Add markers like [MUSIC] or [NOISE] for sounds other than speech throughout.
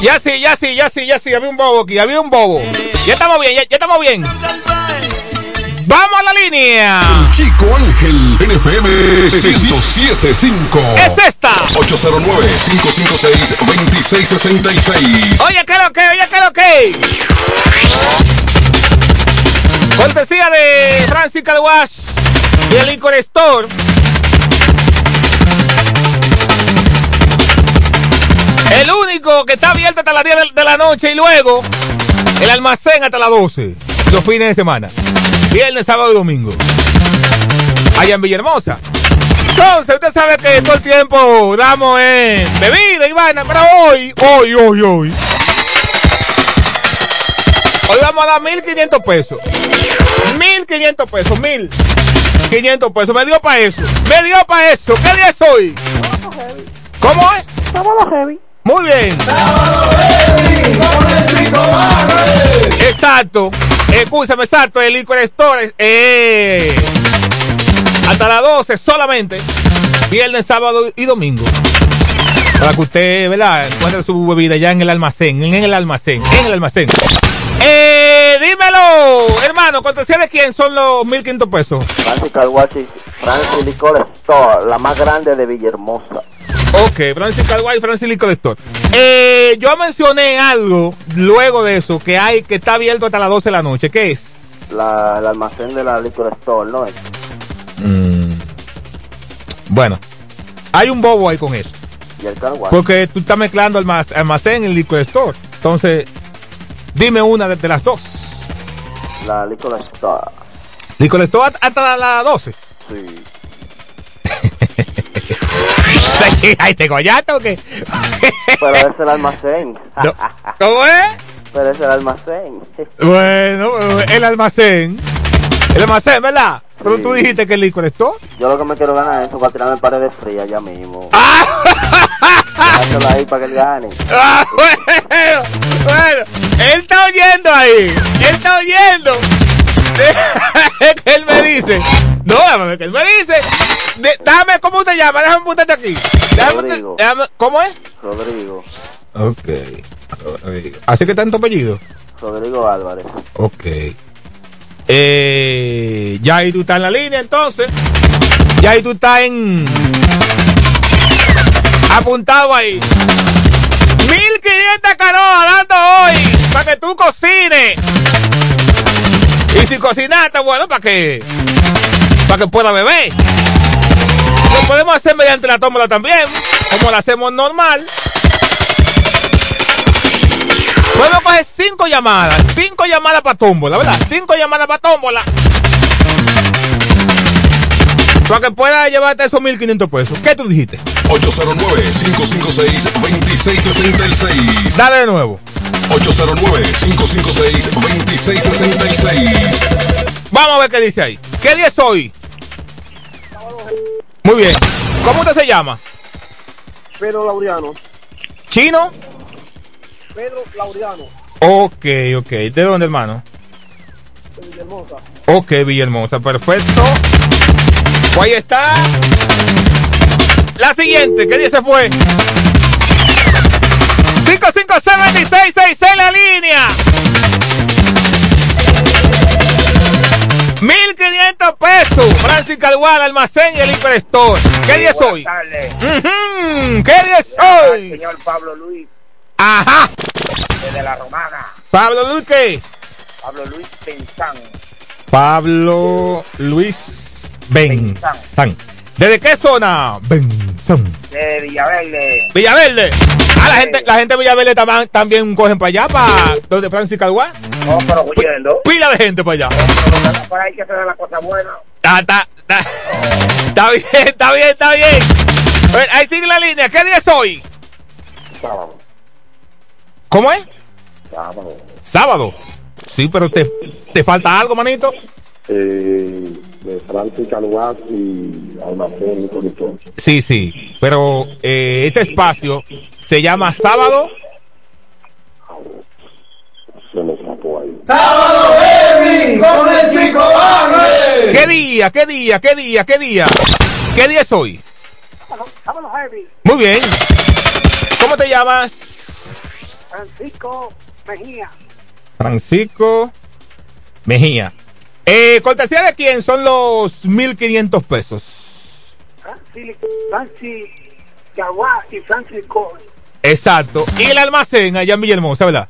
Ya sí, ya sí, ya sí, ya sí, había un bobo aquí, había un bobo. Ya estamos bien, ya, ya estamos bien. ¡Vamos a la línea! Chico Ángel, NFM 1075. ¡Es esta! 809-556-2666. Oye, ¿qué lo que? Oye, ¿qué lo que? Cortesía de Francis Calwash y el Licor Store. El único que está abierto hasta las 10 de, la noche y luego el almacén hasta las 12. Los fines de semana. Viernes, sábado y domingo. Allá en Villahermosa. Entonces, usted sabe que todo el tiempo damos eh, bebida y vaina, pero hoy, hoy, hoy, hoy. Hoy vamos a dar 1500 pesos. 1500 pesos, 1500 pesos. Me dio para eso. Me dio para eso. ¿Qué día es hoy? ¿Cómo es? Sábado heavy. Muy bien. Exacto. Escúchame, exacto. El Liquor Store. Eh, hasta las 12 solamente. Viernes, sábado y domingo. Para que usted, ¿verdad? Encuentre su bebida ya en el almacén. En el almacén. En el almacén. Eh, dímelo, hermano, ¿cortesía de quién son los 1500 pesos? Francis Calguachi, Francis Licor Store, la más grande de Villahermosa. Ok, Francis Calguay, Francis Store. Eh, yo mencioné algo luego de eso que hay que está abierto hasta las 12 de la noche. ¿Qué es? La, el almacén de la Liquor Store, ¿no? Mm. Bueno, hay un bobo ahí con eso. Y el. Porque tú estás mezclando almac- almacén y Liquor Store. Entonces, dime una de, de las dos. La Liquor Store. Liquor Store hasta- hasta las 12. Sí. [LAUGHS] ¿Ay, te gollaste o qué? Pero es el almacén. No. ¿Cómo es? Pero es el almacén. Bueno, el almacén. El almacén, ¿verdad? Pero Sí. tú dijiste que el Liquor Store. Yo lo que me quiero ganar es eso para tirarme paredes frías ya mismo. ¡Ah! Déjalo ahí para que él gane. Ah, bueno, bueno, él está oyendo ahí, él está oyendo. [LAUGHS] que él me dice, no, déjame que él me dice, de- dame, ¿cómo te llamas? Déjame apuntarte aquí. Déjame, Rodrigo. déjame- ¿Cómo es? Rodrigo. Ok. Así que tanto apellido. Rodrigo Álvarez. Ok. Eh, ya ahí tú estás en la línea entonces. Ya ahí tú estás en. Apuntado ahí. 1500 canoas dando hoy. Para que tú cocines. Y si cocinaste, bueno, para que. Para que pueda beber. Lo podemos hacer mediante la tómbola también. Como lo hacemos normal. Podemos coger cinco llamadas. Cinco llamadas para tómbola, ¿verdad? Cinco llamadas para tómbola. Para que pueda llevarte esos 1500 pesos. ¿Qué tú dijiste? 809-556-2666. Dale de nuevo. 809-556-2666. Vamos a ver qué dice ahí. ¿Qué día es hoy? Muy bien. ¿Cómo usted se llama? Pedro Laureano. ¿Chino? Pedro Laureano. Ok, ok. ¿De dónde, hermano? de Villahermosa. Ok, Villahermosa, perfecto. Pues ahí está. La siguiente, ¿qué día se fue? 556 en la línea. 1500 pesos. Francis Calgual, almacén y el Hiper Store. ¿Qué día es hoy? ¿Qué día es hoy? Señor Pablo Luis, Ajá. desde La Romana. Pablo Luis, ¿qué? Pablo Luis Pensán. Pablo Luis Benzán. ¿Desde qué zona? Benzán. De Villaverde. Villaverde. Ah, la gente, la gente de Villaverde tam- también cogen para allá, para donde Francis Calguá. No, pero huyendo. Pila de gente para allá. Pero por ahí que se da la cosa buena. Está, está, está, está bien, está bien, está bien. A ver, Ahí sigue la línea. ¿Qué día es hoy? Sábado. ¿Cómo es? Sábado. Sábado. Sí, pero te, te falta algo, manito. Eh, de Francis Calguas y Almacén y Conductor. Sí, sí. Pero eh, este espacio se llama Sábado. Se me escapó ahí. ¿Qué día? ¿Qué día? ¿Qué día? ¿Qué día? ¿Qué día es hoy? Sábado heavy. Muy bien. ¿Cómo te llamas? Francisco Mejía. Francisco Mejía. Eh, ¿Cortesía de quién son los 1500 pesos? Francis, Francis y Francisco. Exacto. Y el almacén allá en Villahermosa, ¿verdad?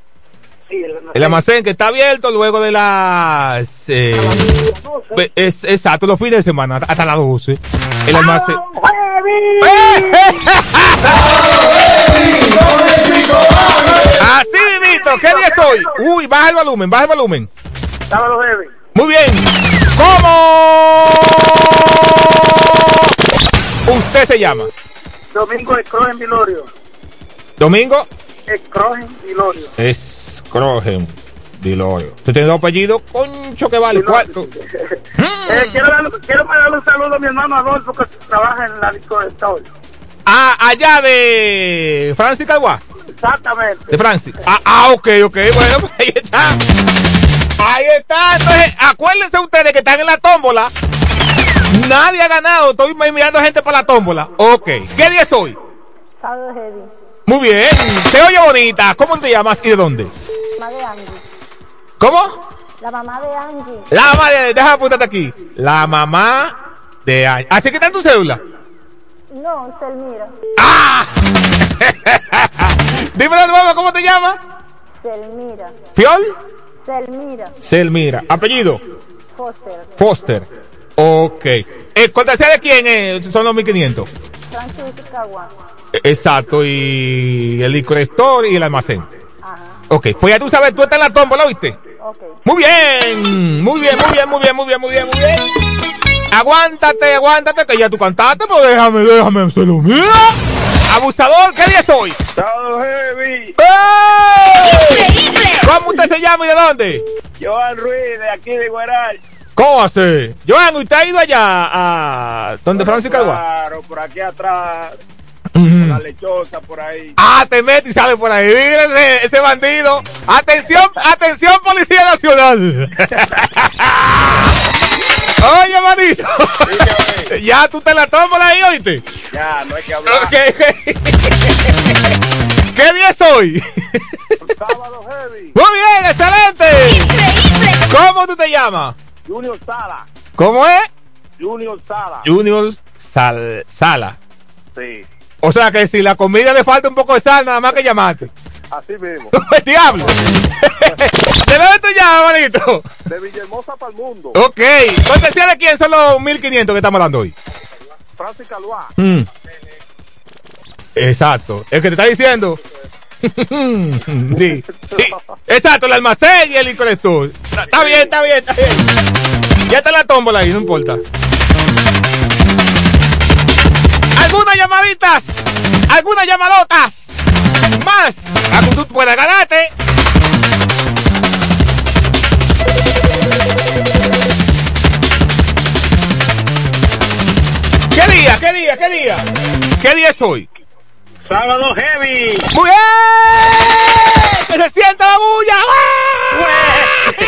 Sí, el, El almacén que está abierto luego de las... eh, pues, es- exacto, los fines de semana, hasta las 12. El almacén... [LAUGHS] Así mismito, ¿qué día es hoy? Uy, baja el volumen, baja el volumen. Sábado heavy. Muy bien. ¿Cómo usted se llama? Domingo Escrogen Vilorio. Domingo Escrogen Vilorio. Escrogen Vilorio. Usted tiene dos apellidos, concho que vale, cuarto. [LAUGHS] Eh, quiero, darle, quiero un saludo a mi hermano Adolfo que trabaja en la disco de Story. Ah, allá de Francis Calguá. Exactamente. De Francis. Ah, ah, ok, ok. Bueno, [LAUGHS] pues ahí está. Ahí está. Entonces, acuérdense ustedes que están en la tómbola. Nadie ha ganado. Estoy mirando gente para la tómbola. Ok. ¿Qué día es hoy? Sábado heavy. Muy bien. Te oye bonita. ¿Cómo te llamas y de dónde? Mamá de Angie. ¿Cómo? La mamá de Angie. La mamá de... Déjame apuntarte aquí. La mamá de... Ay- Así que está en tu cédula. No, Selmira. ¡Ah! [LAUGHS] Dime de nuevo, ¿cómo te llamas? Selmira. ¿Fiol? Selmira. Selmira. ¿Apellido? Foster. Foster. Ok. Eh, ¿Cortesía de quién eh, son los 1500? Francis Caguán. Eh, Exacto, y el licor store y el almacén. Ajá. Ok, pues ya tú sabes, tú estás en la tómbola, ¿oíste? Ok. Muy bien, muy bien, muy bien, muy bien, muy bien, muy bien, muy bien. Aguántate, aguántate, que ya tú cantaste, pues déjame, déjame, se lo mira. Abusador, ¿qué día es hoy? Sábado heavy. ¡Eh! ¿Cómo usted se llama y de dónde? Joan Ruiz de aquí de Guaral. ¿Cómo hace? Joan, ¿usted ha ido allá a donde Francis Calguá? Claro, por aquí atrás, la lechosa por ahí. Ah, te mete y sale por ahí. Mira ese, ese bandido. Atención, atención, Policía Nacional. [LAUGHS] Oye, manito. ya tú te la tomas ahí, oíste. Ya, no hay que hablar. Ok, ok. ¿Qué día es hoy? Sábado heavy. Muy bien, excelente. ¿Cómo tú te llamas? Junior Sala. ¿Cómo es? Junior Sala. Junior Sal Sala. Sí, O sea que si la comida le falta un poco de sal, nada más que llamarte. así mismo. ¡El [LAUGHS] diablo! ¿De dónde tú llamas, manito? De Villahermosa para el mundo. Ok. ¿Cortesía de quién son los 1500 que estamos hablando hoy? Francis Calvá. Mm. Exacto. El que te está diciendo. [LAUGHS] sí, sí. Exacto, el almacén y el. Está, está bien, está bien, está bien. Ya está la tómbola ahí, no importa. ¿Algunas llamaditas? ¿Algunas llamadotas? Más. A que tú puedas ganarte. ¿Qué día? ¿Qué día? ¿Qué día? ¿Qué día es hoy? Sábado heavy. ¡Muy bien! ¡Que se sienta la bulla! [LAUGHS]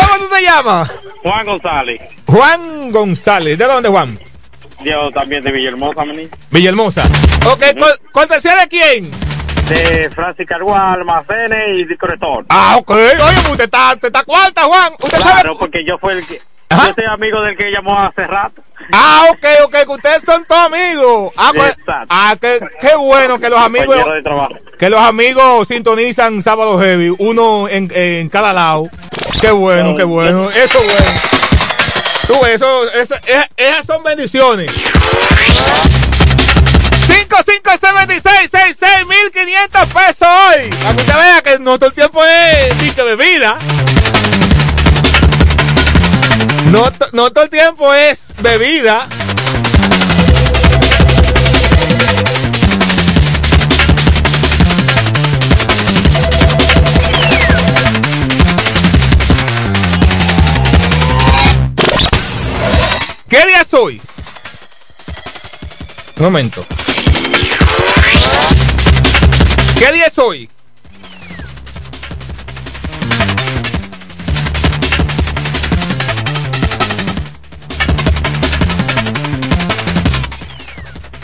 ¿Cómo tú te llamas? Juan González. Juan González. ¿De dónde, Juan? Yo también de Villahermosa, maní. Villahermosa. Ok, ¿cor- ¿cortesía de quién? De Francis Carguá, Almacenes y Discoretor. Ah, ok. Oye, usted está, usted está cuarta, Juan. ¿Usted sabe? Claro, porque yo fui el que... Ajá. Yo soy amigo del que llamó hace rato. Ah, ok, ok, que ustedes son todos amigos. Ah, pues, ah qué, qué bueno que los amigos, que los amigos sintonizan Sábado Heavy, uno en, en cada lado. Qué bueno, qué bueno. Eso es bueno. Tú, eso, eso, esas, esas son bendiciones. 5576 1500 pesos hoy. Para que usted vea que no todo el tiempo es sí, que bebida. No, no todo el tiempo es bebida. ¿Qué día es hoy? Un momento. ¿Qué día es hoy?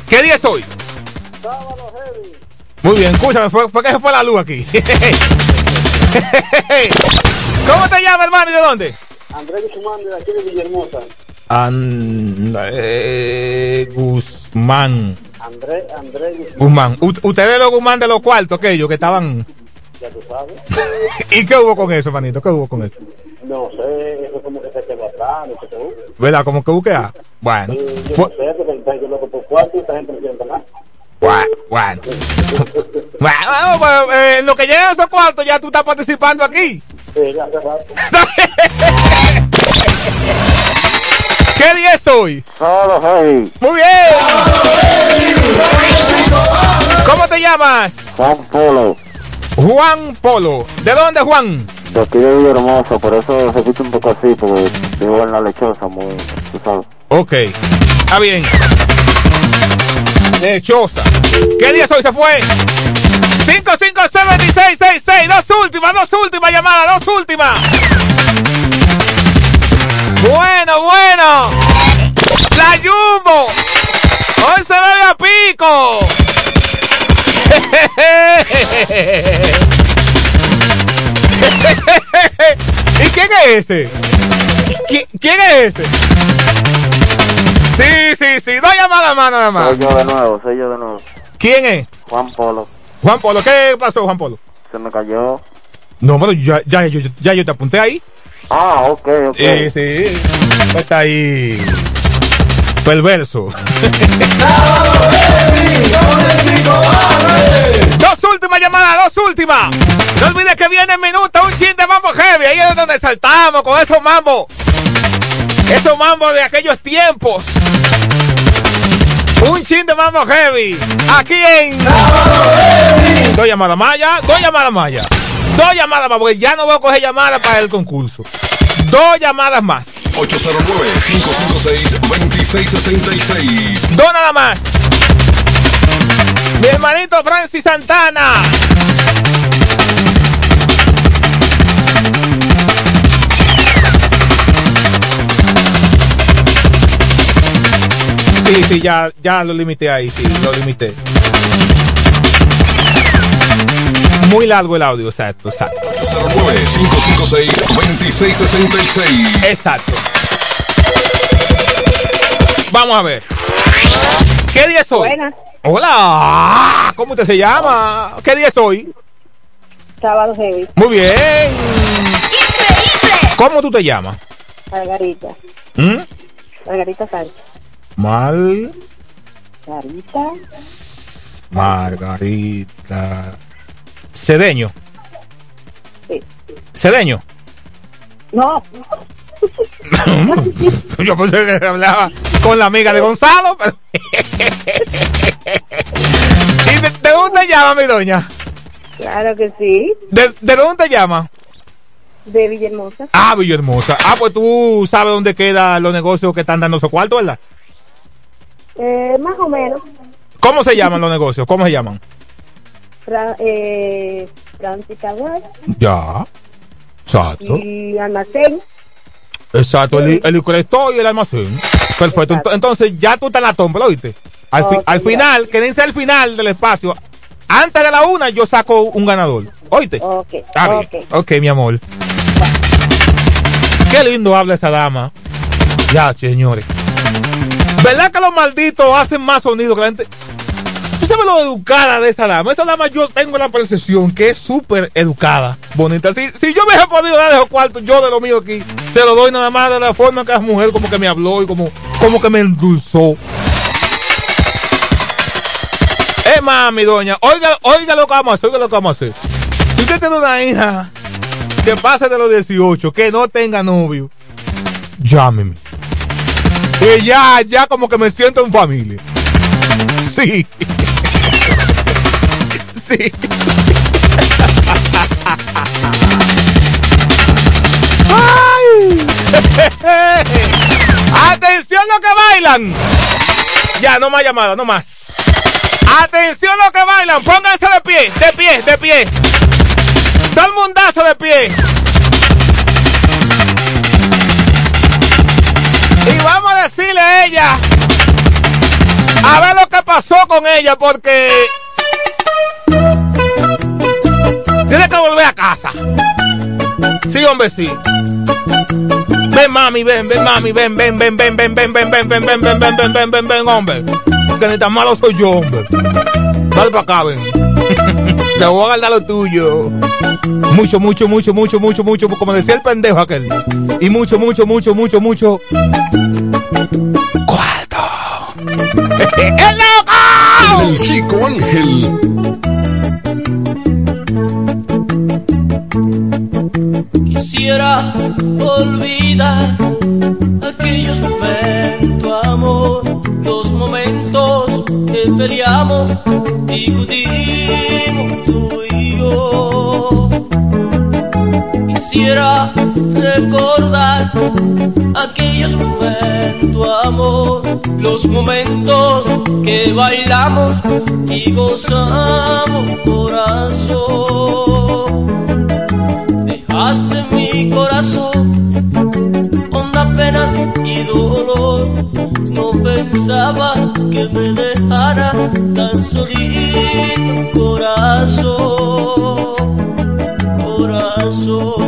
¿Qué día es hoy? Sábado heavy. Muy bien, escúchame, fue, fue que se fue la luz aquí. [LAUGHS] ¿Cómo te llamas, hermano, y de dónde? Andrés Guzmán de aquí de Villahermosa. Andrés Guzmán. Andrés, Andrés Guzmán, Guzmán. Ustedes los Guzmán de los cuartos, aquellos que estaban. ya tú sabes. [LAUGHS] ¿Y qué hubo con eso, manito? ¿Qué hubo con eso? No sé, ¿Verdad? Como que busqué a. Bueno. Bueno, [LAUGHS] bueno. Bueno, pues, eh, en lo que llegan esos cuartos ya tú estás participando aquí. Sí, ya hace rato. [LAUGHS] ¿Qué día es hoy? Solo, hey, Muy bien. ¿Cómo te llamas? Juan Polo, Juan Polo. ¿De dónde, Juan? de aquí de Villahermosa, por eso se escucha un poco así, porque vivo en la lechosa, muy, tú sabes. Ok. Está bien. Lechosa. ¿Qué día hoy? Se fue. 557-1666. Dos últimas, dos últimas llamadas, dos últimas. Bueno, bueno. La Jumbo. Hoy se bebe a pico. [LAUGHS] ¿Y quién es ese? ¿Qui- ¿Quién es ese? Sí, sí, sí. Dos llamadas más nada más. Soy yo de nuevo, soy yo de nuevo. ¿Quién es? Juan Polo, Juan Polo. ¿Qué pasó, Juan Polo? se me cayó. No, pero ya, ya, yo, ya yo te apunté ahí. Ah, ok, ok. Sí, sí. Pues Está ahí. Perverso. No olvides que viene en minuto un chin de mambo heavy. Ahí es donde saltamos con esos mambos. Esos mambos de aquellos tiempos. Un chin de mambo heavy. Aquí en. Dos llamadas más ya. Dos llamadas más ya. Dos llamadas más. Porque ya no voy a coger llamadas para el concurso. Dos llamadas más. 809-556-2666. Dos nada más. Mi hermanito Francis Santana. Sí, sí, ya, ya lo limité ahí, sí, lo limité. Muy largo el audio, exacto, exacto. 809-556-2666. Exacto. Vamos a ver. ¿Qué día es hoy? Buenas. Hola, ¿cómo usted se llama? ¿Qué día es hoy? Sábado heavy. Muy bien. ¿Cómo tú te llamas? Margarita. ¿Mm? Margarita Sánchez. Mal. Margarita. Margarita. Cedeño. Sí. Cedeño. No. [LAUGHS] Yo pensé que hablaba con la amiga de Gonzalo, pero. [LAUGHS] ¿Y de, de dónde te llama, mi doña? Claro que sí. ¿De, de dónde te llama? De Villahermosa. Ah, Villahermosa. Ah, pues tú sabes dónde quedan los negocios que están dando esos cuartos, ¿verdad? Eh, más o menos. ¿Cómo se llaman los negocios? ¿Cómo se llaman? Fra eh, Ya. Exacto. y Almacén. Exacto. El, el store y el almacén. Perfecto. Ent- Entonces ya tú estás en la tómbola, ¿oíste? Al, fi- Ok, al final, quédense al final del espacio. Antes de la una, yo saco un ganador. ¿Oíste? Ok. Está bien. ok. Ok, mi amor. Qué lindo habla esa dama. Ya, señores. ¿Verdad que los malditos hacen más sonido que la gente? ¿Tú sabes lo educada de esa dama? Esa dama yo tengo la percepción que es súper educada, bonita. Si, si yo me he podido dar esos cuartos, yo de lo mío aquí, se lo doy nada más de la forma que la mujer como que me habló y como, como que me endulzó. Es más, mi doña, oiga, oiga lo que vamos a hacer, oiga lo que vamos a hacer. Si usted tiene una hija que pase de los 18, que no tenga novio, llámeme. Que ya, ya como que me siento en familia. Sí. Sí. ¡Atención lo que bailan! Ya, no más llamadas, no más. ¡Atención lo que bailan! Pónganse de pie, de pie, de pie. Todo el mundazo de pie. Y vamos a decirle a ella. A ver lo que pasó con ella, porque que volver a casa. Sí, hombre, sí. Ven, mami, ven, ven, mami, ven, ven, ven, ven, ven, ven, ven, ven, ven, ven, ven, ven, ven, ven, ven, ven, hombre. Que ni tan malo soy yo, hombre. Dale para acá, ven. Te voy a guardar lo tuyo. Mucho, mucho, mucho, mucho, mucho, mucho, como decía el pendejo aquel. Y mucho, mucho, mucho, mucho, mucho. Cuarto. ¡El loco! El chico Ángel. Quisiera olvidar aquellos momentos, amor, los momentos que peleamos, discutimos tú y yo. Quisiera recordar aquellos momentos, amor, los momentos que bailamos y gozamos, corazón. Dejaste mi corazón honda penas y dolor. No pensaba que me dejara tan solito, corazón, corazón.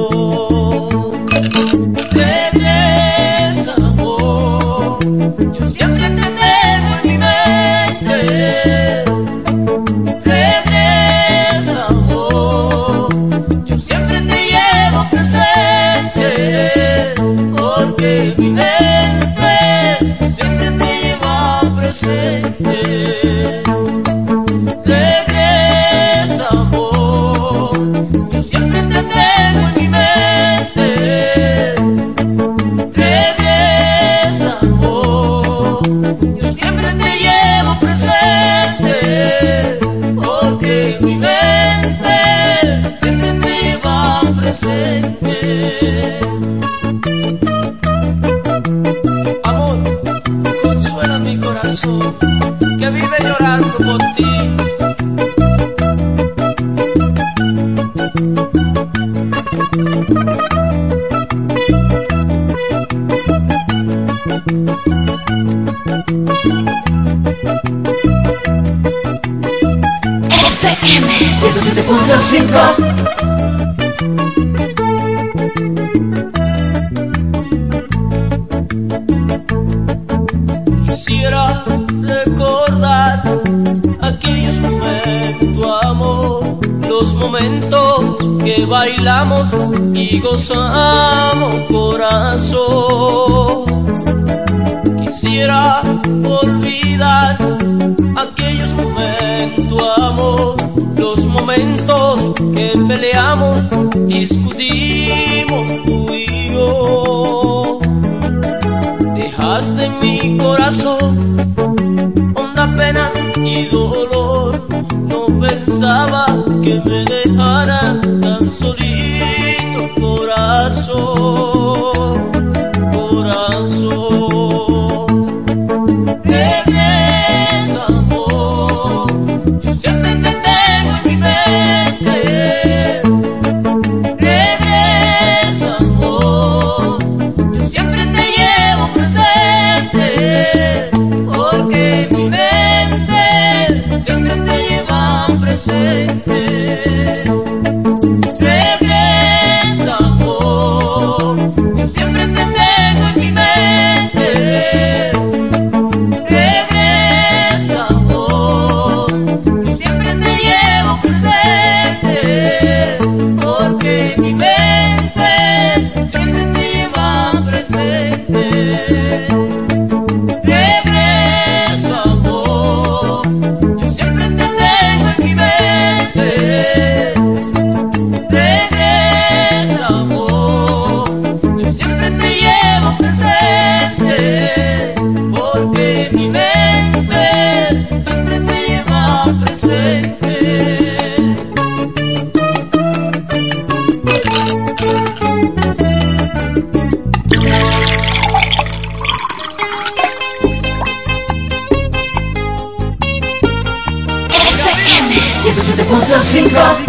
Washington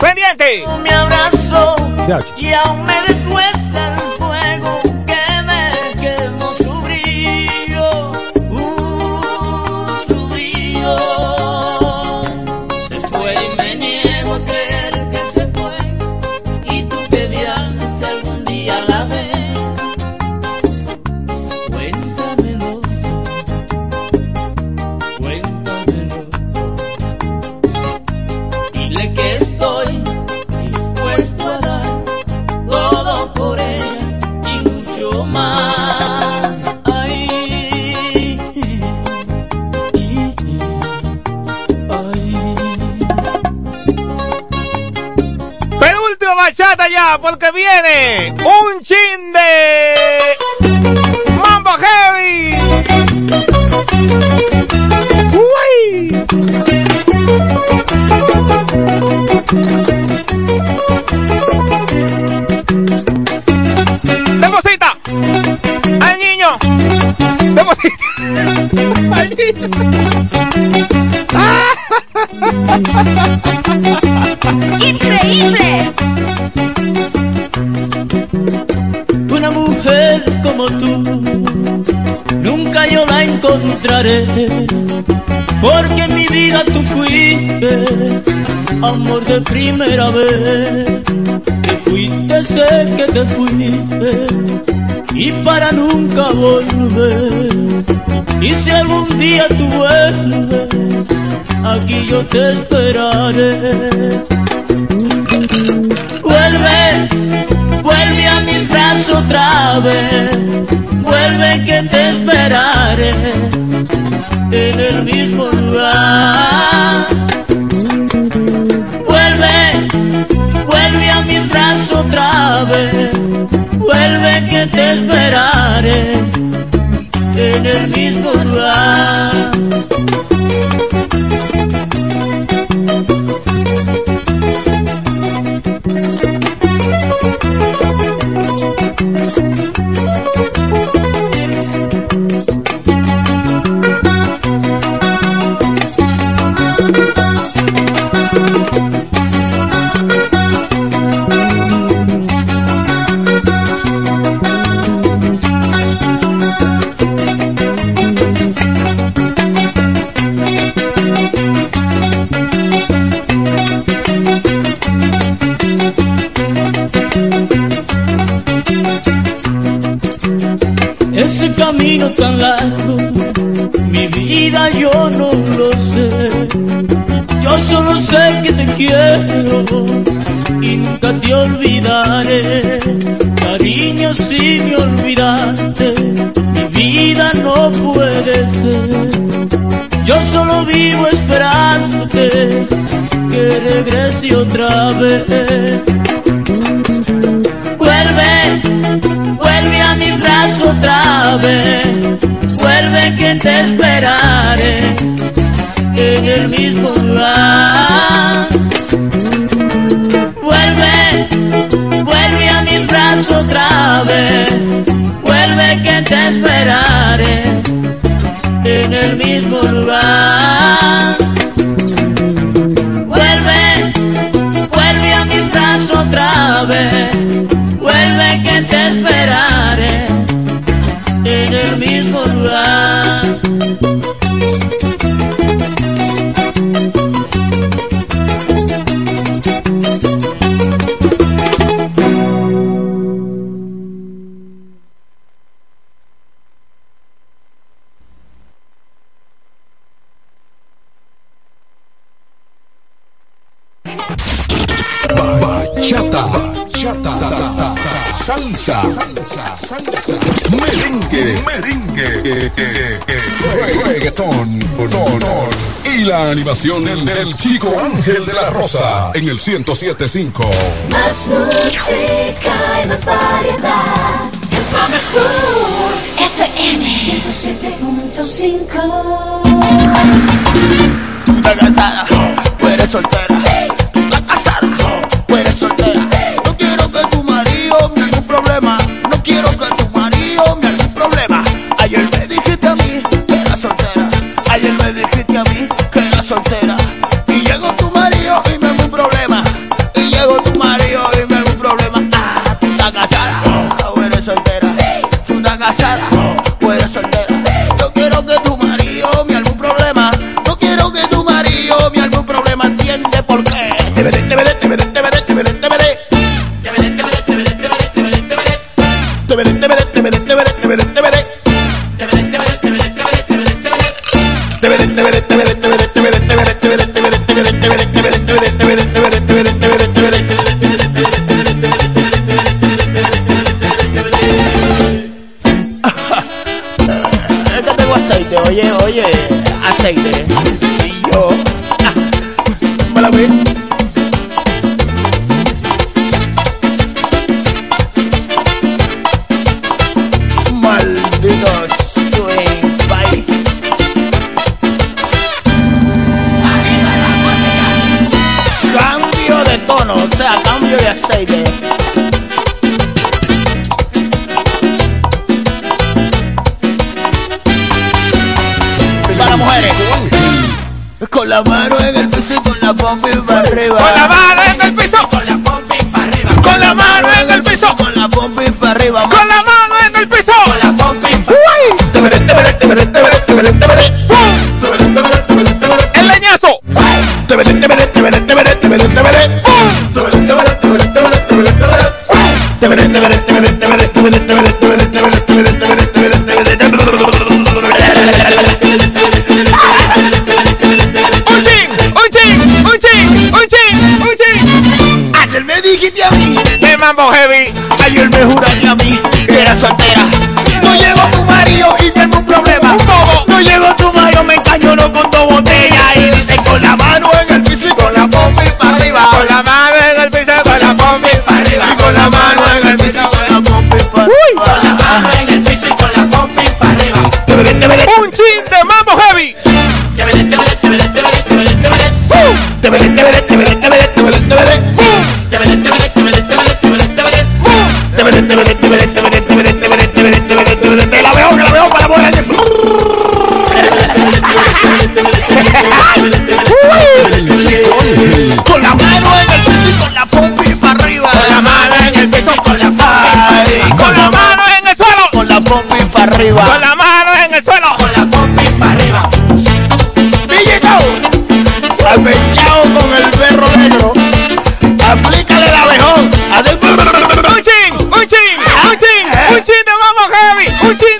Pendiente. Me abrazó y aún me viene. amor de primera vez. Te fuiste, sé que te fuiste y para nunca volver. Y si algún día tú vuelves, aquí yo te esperaré. Vuelve, vuelve a mis brazos otra vez. Vuelve que te esperaré. vuelve, que te esperaré en el mismo lugar. animación del, del chico Ángel de la Rosa en el 1075. Más música y más variedad. Es la mejor. FM 107.5. Tú estás casada, tú eres soltera. Hey. soltera. Y llegó tu marido y me un problema. Y llegó tu marido y me un problema. Ah, tú estás casada, tú eres soltera. Tú estás casada. espérate. Con la mano en el suelo. Con la pompi para arriba. Villicao. Apechado con el perro negro. Aplícale la abejón. Un chin, un chin, un chin, un chin de mambo heavy. Un chin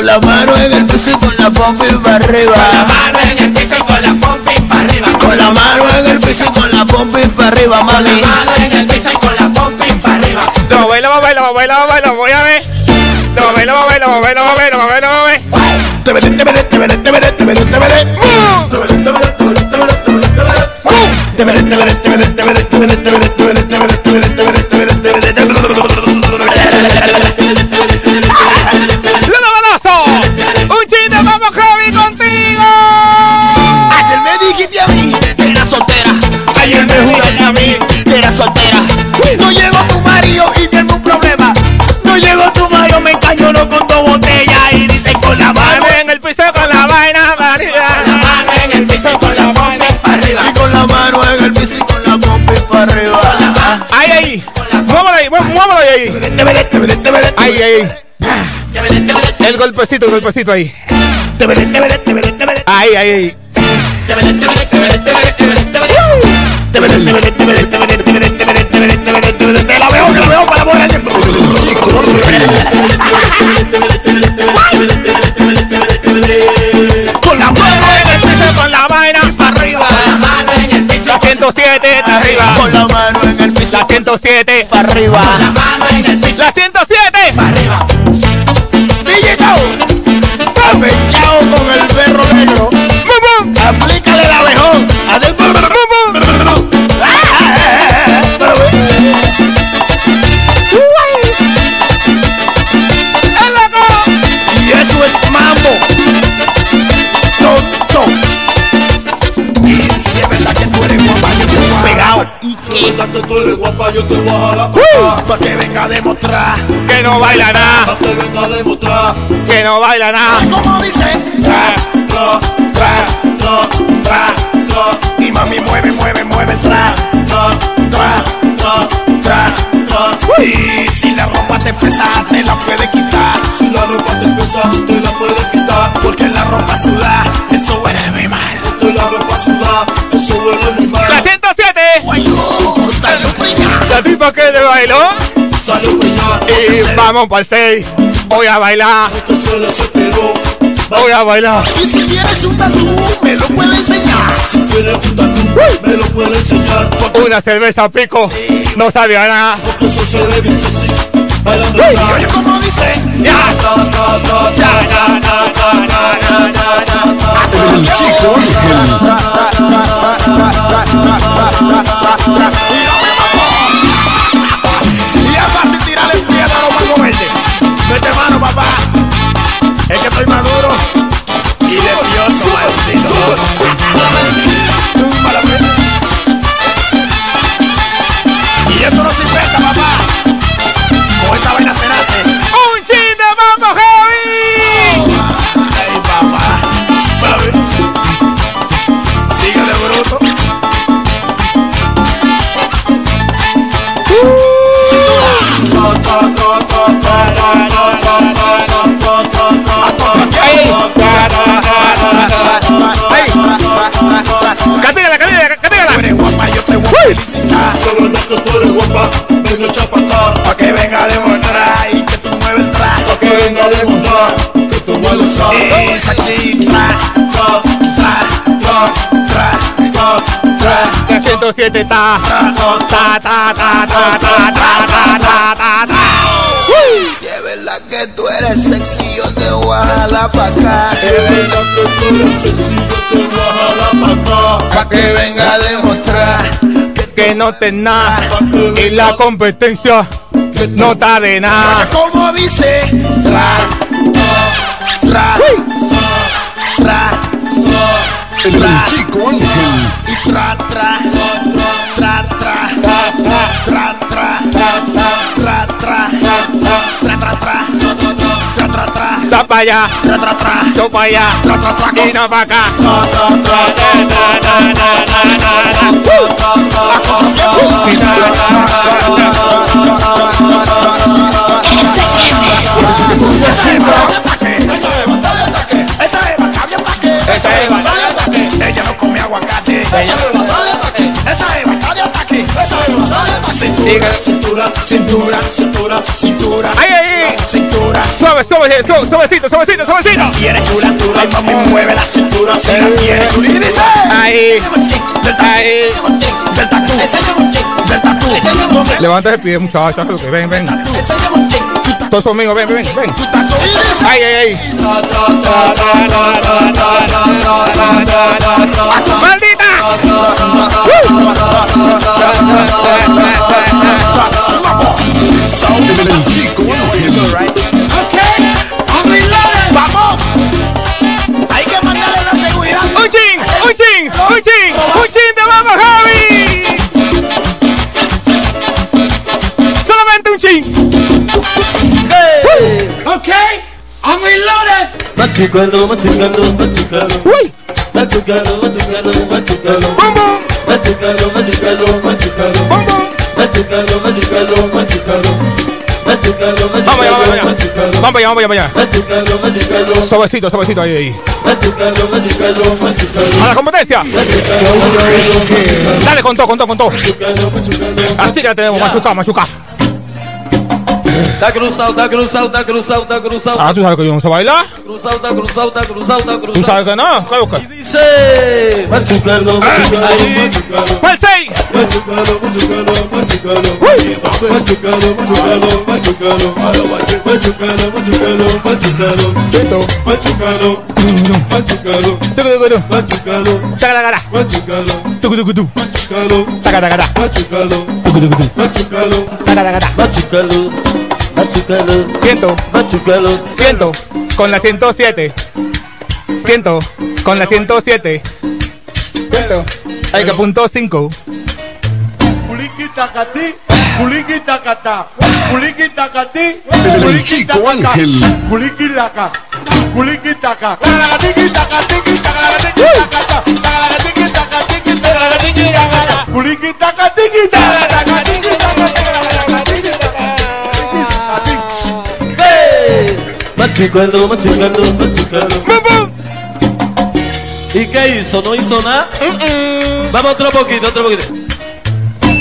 con la mano en el piso y con la pompi para arriba. Con la mano en el piso y con la pompi para arriba. Con la mano en el piso y con la pompi para arriba, mami. Con la mano en el piso y con la pompi para arriba. No, baila, baila, baila, baila, voy a ver. No, baila, baila, baila, baila, baila, baila. Te veré, te veré, te veré, te soltera. No llegó tu marido y tiene un problema. No llegó tu marido, me encañonó con dos botellas y dice con la mano en el piso con la vaina María. Con la mano en el piso con la bomba para arriba. Y con la mano en el piso y con la bomba para arriba. Ay, ay. Muévalo ahí, muévalo ahí. Ay, ay. El golpecito, el golpecito ahí. Ahí, ahí, ahí. 107 para arriba. Eres guapa, yo te voy a jalar Pa' que venga a demostrar. Que no baila nada. Pa' que venga a demostrar. Que no baila nada. Como dice, tra, tra, tra, tra, tra, tra. Y mami mueve, mueve, mueve, tra, tra, tra, tra, tra, tra. Y si la ropa te pesa, te la puedes quitar. Si la ropa te pesa, te la puedes quitar. Porque la ropa suda, tipa que le bailó. Y vamos para el 6. Voy a bailar. Voy a bailar. Y si tienes un tatu, me lo puede enseñar. Si tienes un tatu, me lo puede enseñar. Una cerveza pico, no sabía nada. Porque eso se ve bien sencillo. Bailando Oye, como dice. Ya. El chico Mete mano, papá. Es que estoy maduro y deseoso, maldito. 107 está. Ta, ta, ta, ta, ta, ta, ta, ta, ta, ta. Si es verdad que tú eres sexy, yo te voy a jalar pa' acá. Si es verdad que tú eres sexy, yo te voy a jalar pa' acá. Pa' que venga a demostrar que Que no te nada. Y la competencia no está de nada. como dice tra tra tra El Chico Ángel. Tra tra tra tra tra tra tra tra tra tra tra para allá, tra tra tra yo para allá. tra tra tra Y no para acá. Esa es batalla de ataque. Ella no aguacate. Esa es batalla de ataque. Esa es batalla de ataque. Esa es batalla de ataque. Cintura, cintura, cintura, cintura, cintura. Ahí, ahí. Cintura. Suave, suave, suave, suavecito, suavecito, suavecito. Quiere chula, ay mami mueve la cintura, si la quiere chula. Y dice, Ahí. Ahí. del tatu, del tatu, Levanta el pie, muchachos. Ven, ven. Todos míos, ven, ven, ven. Ay, ay, ay. ¡Maldita! Chico. Vamos. Hay que mandarle la seguridad. ¡Un chin! ¡Un chin! ¡Un chin! ¡Un chin de Mambo Machucalo, machucalo, machucalo. ¡Uy! Machucalo, machucalo, machucalo. ¡Bum, bum! Machucalo, machucalo, machucalo. ¡Bum, bum! Machucalo, machucalo, machucalo. Machucalo, allá. machucalo. Vamos allá, vamos allá, vamos allá. Machucalo, machucalo. Suavecito, suavecito, ahí, ahí. Machucalo, machucalo, machucalo. A la competencia. Dale, con todo, con todo, con todo. Así que la tenemos, machuca, machuca. Está cruzado, está cruzado, está cruzado, está cruzado. Ah, tú sabes que yo no sé bailar. Cruzado, está cruzado, está cruzado, está Tú cruzado. sabes que no. ¿Qué buscas? Dice, machucalo, machucalo, Ahí. machucalo. ¡Pa'l 6! Machucalo, machucalo, machucalo. Machucalo, machucalo, machucalo. Machucalo, machucalo, machucalo. Machucalo, machucalo, machucalo. Tacaragara. Machucalo, Tucutucutú. machucalo, Tacaragara. machucalo. Tucutucutú. Machucalo, Tacaragara. machucalo, machucalo. Siento, Machucalo, siento. Con la 107. Siento. Con la 107. Siento. Hay que punto 5. Puliki tacatí, puliki tacatá, puliki Chico Ángel. puliki tacalatiki, tacatá, tacalatiki, tacatiki, tacalatiki, tacatá, puliki tacatiki, tacalatiki, ¡Bum, bum! ¿Y qué hizo? ¿No hizo nada? Vamos otro poquito, otro poquito.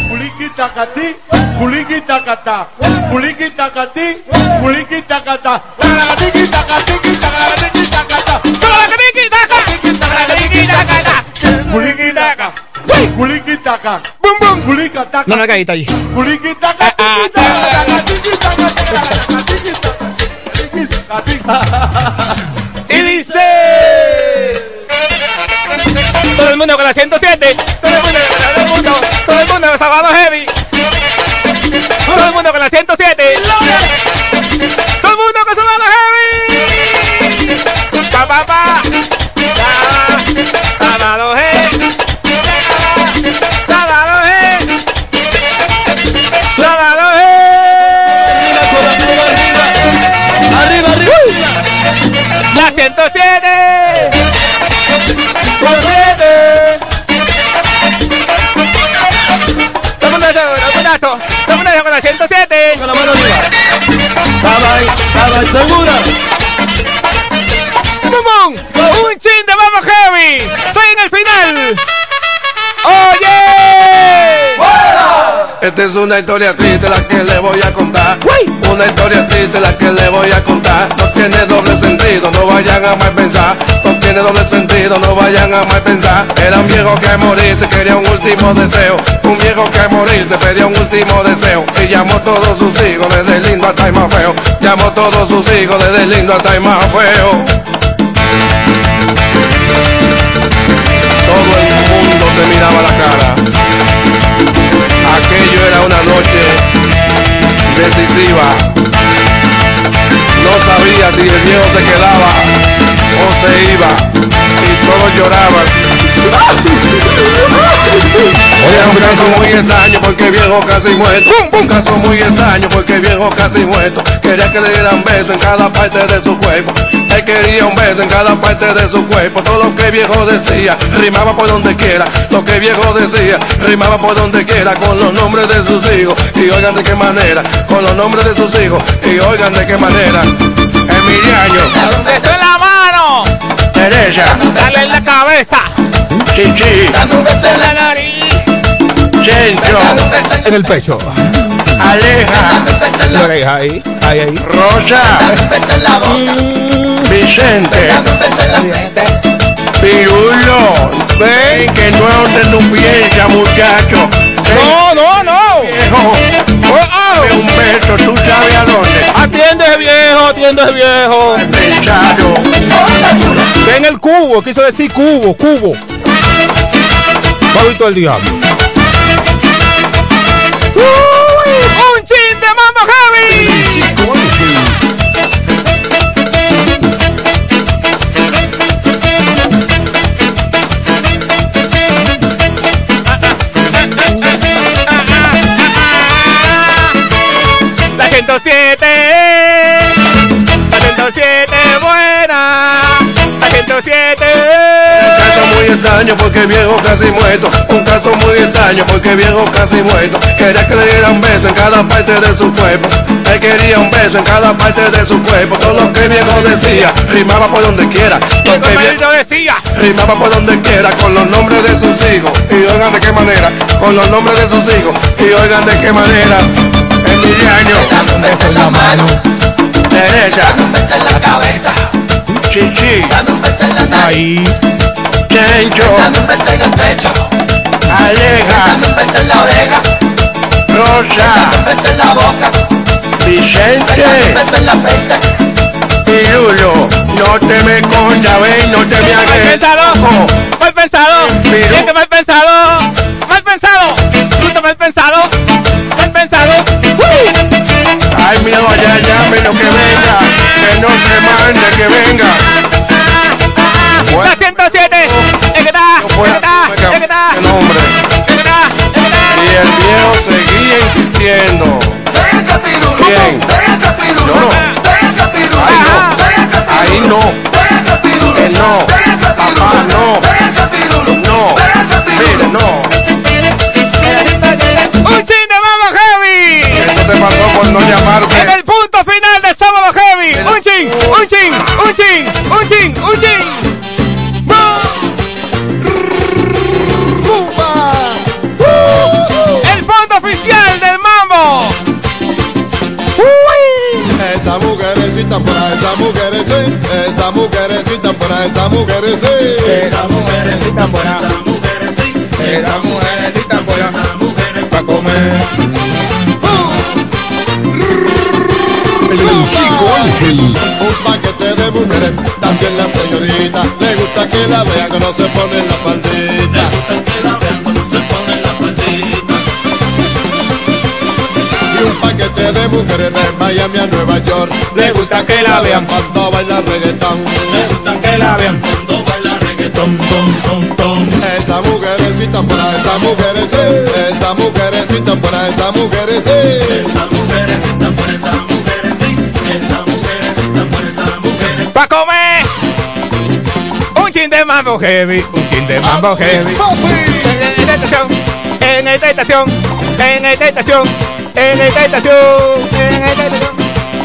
puliki tacatí, puliki tacatá, puliki tacatí, puliki tacatá, tacalatiki, tacatiki, tacalatiki, tacatá, ¡Tacaragariqui, taca! ¡Tacaragariqui, tacata! Puliki taca, puliki taca, ¡Bum, bum! pulika taca, No, no, caíta ahí. puliki taca, tiki taca, taca, tiki Y dice. Todo el mundo con la 107. Todo el mundo, todo el mundo, todo el mundo sábado heavy. Todo el mundo con la 107. La 107. 107. Todo el mundo, todo el mundo, todo el mundo con la 107. Con la mano arriba. Estaba ahí, segura. Esta es una historia triste la que le voy a contar. Una historia triste la que le voy a contar. No tiene doble sentido, no vayan a mal pensar. No tiene doble sentido, no vayan a mal pensar. Era un viejo que morirse quería un último deseo. Un viejo que morirse pedía un último deseo. Y llamó a todos sus hijos, desde el lindo hasta el más feo. Llamó a todos sus hijos, desde el lindo hasta el más feo. Todo el mundo se miraba la cara. Aquello era una noche decisiva. No sabía si el viejo se quedaba o se iba. Y todos lloraban. Era un caso muy extraño porque viejo casi muerto. Un caso muy extraño porque viejo casi muerto. Quería que le dieran beso en cada parte de su cuerpo. Él quería un beso en cada parte de su cuerpo. Todo lo que viejo decía rimaba por donde quiera. Lo que viejo decía rimaba por donde quiera con los nombres de sus hijos. Y oigan de qué manera, con los nombres de sus hijos. Y oigan de qué manera. Emiliano, ¡Un beso en la mano! Teresa, ¡Dale en la cabeza! Chichi, en la nariz! Centro, En el pecho. Aleja, La oreja ahí, ahí, ahí. Rosa, Vicente, Pirulo. Ven que no es donde tú piensas, muchacho. ¡No, no, no! Viejo, Oh, oh. un beso, tú sabes a dónde. Atiende viejo, atiende viejo. Ven el cubo, quiso decir cubo, cubo. Babito del diablo. Un caso muy extraño porque viejo casi muerto. Un caso muy extraño porque viejo casi muerto. Quería que le dieran beso en cada parte de su cuerpo. Él quería un beso en cada parte de su cuerpo. Todo lo que viejo decía, rimaba por donde quiera. Porque viejo decía, rimaba por donde quiera con los nombres de sus hijos. Y oigan de qué manera, con los nombres de sus hijos. Y oigan de qué manera. El diario. Dame un beso en la mano. Derecha. Dame un beso en la cabeza. Chichi. Dame un beso Ahí. chencho, dame un beso en el pecho, aleja, dame un beso en la oreja, rosa, dame un beso en la boca, dame un Vicente beso en la frente. y Lulo. No te me concha, ven, no te me Mal hagas. pensado. ojo. Mal pensado. Este mal pensado. Mal pensado. Puta mal pensado. Mal pensado. Ay, miedo allá, llame lo que venga. Que no se mande, que venga. nombre. Y el viejo seguía insistiendo. ¿Quién? Yo no. Ahí no. Ahí no. Que no. Papá, no. No. Mire, no. ¡Un chiste, mamá Heavy! Eso te pasó por no llamarme. En el punto final de Sábado Heavy. Un ching, un ching, un ching, un ching, un ching. Mujerecita por ahí, esa mujerecita, esa mujerecita por ahí, esa mujerecita. Esa mujerecita buena, esa mujerecita, esa mujerecita buena, esa mujer pa' comer. El chico Ángel. Un paquete de mujeres, también la señorita. Le gusta que la vean que no se pone la faldita. Paquete de mujeres de Miami a Nueva York. Le gusta que la vean. cuando baila reggaetón. Le gusta que la vean cuando baila reggaetón, tom, tom, tom. Esa mujerecita por ahí, esa mujerecita, esa mujerecita por ahí, esa mujerecita. Esa mujerecita por esa mujerecita, esa mujerecita por esa mujer. Pa' comer. Un chin de Mambo Heavy. Un chin de Mambo Heavy. En esta estación. En esta estación. En esta estación. En esta estación. En esta estación.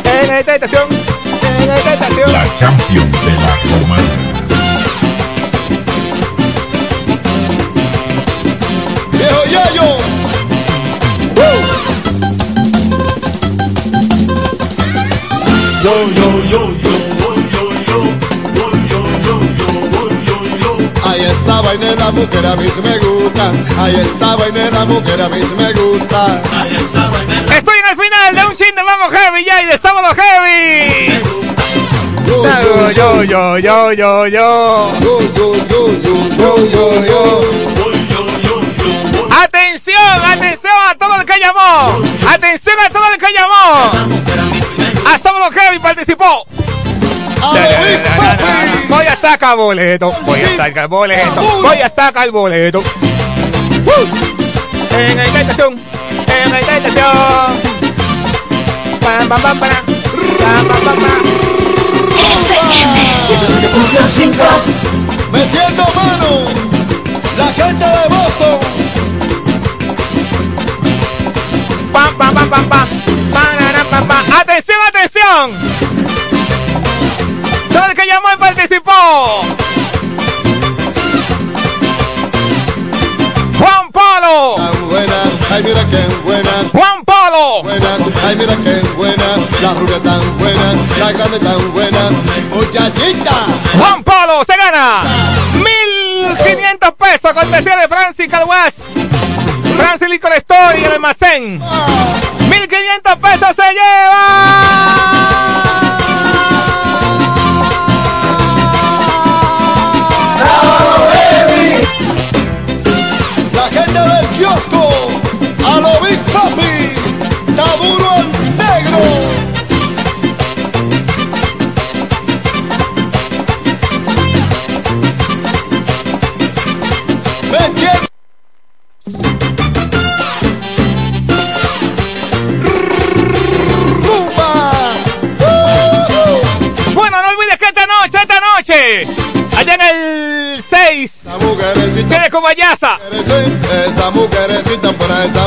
En esta estación. En esta estación. La champion de la romana. Yo, yo, yo, esa vaina de la mujer a mí me gusta. Ay, esa vaina la mujer a mí me gusta. Estoy en el final de un chin de Mambo Heavy ya y de Sábado Heavy. Yo, Yo, yo, yo, yo, yo, yo. yo, yo, yo, yo, yo, yo, yo. Voy, yo, yo, yo, voy. Atención, atención a todo el que llamó. Atención a todo el que llamó. A Sábado Heavy participó. A sacar boleto, voy a sacar boleto, voy a sacar boleto. ¡Uh! En esta estación, en esta estación. Pam, pam, pam, pam. Pam, pam, pam, pam. Metiendo mano. La gente de Boston. Pam, pam, pam, pam, pam. Panana, pam, pam. Atención, atención. Que llamó y participó. Juan Polo. Buena. Ay, mira qué buena. Juan Polo. Buena. Ay, mira qué buena. La rubia tan buena. La grande tan buena. Muchachita. Juan Polo se gana 1500 pesos cortesía de Francis Calwest. Francis Liquor Store y el almacén. 1500 pesos se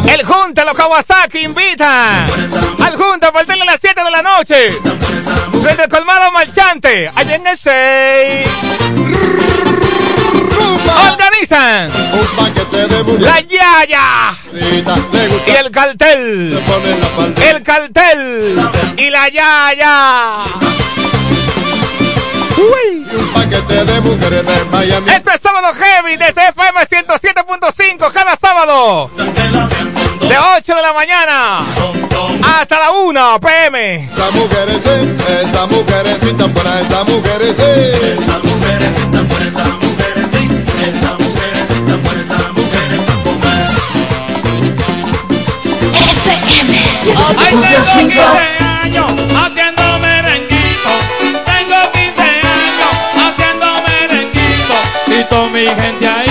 El Junta, los Kawasaki invitan al Junta a partir de las 7 de la noche. Frente al colmado marchante, allá en el 6. Organizan la Yaya y el cartel. El cartel y la Yaya. Uy. Y un paquete de mujeres de Miami. Este es sábado heavy desde FM 107.5 cada sábado. De 8 de la mañana hasta la 1 pm. Esa mujer sí, esa mujercita fuera esa mujer sí. Esa mujerecita por esa mujer sí, esa mujerecita por esa mujer Ay, tengo 15 años mi gente ahí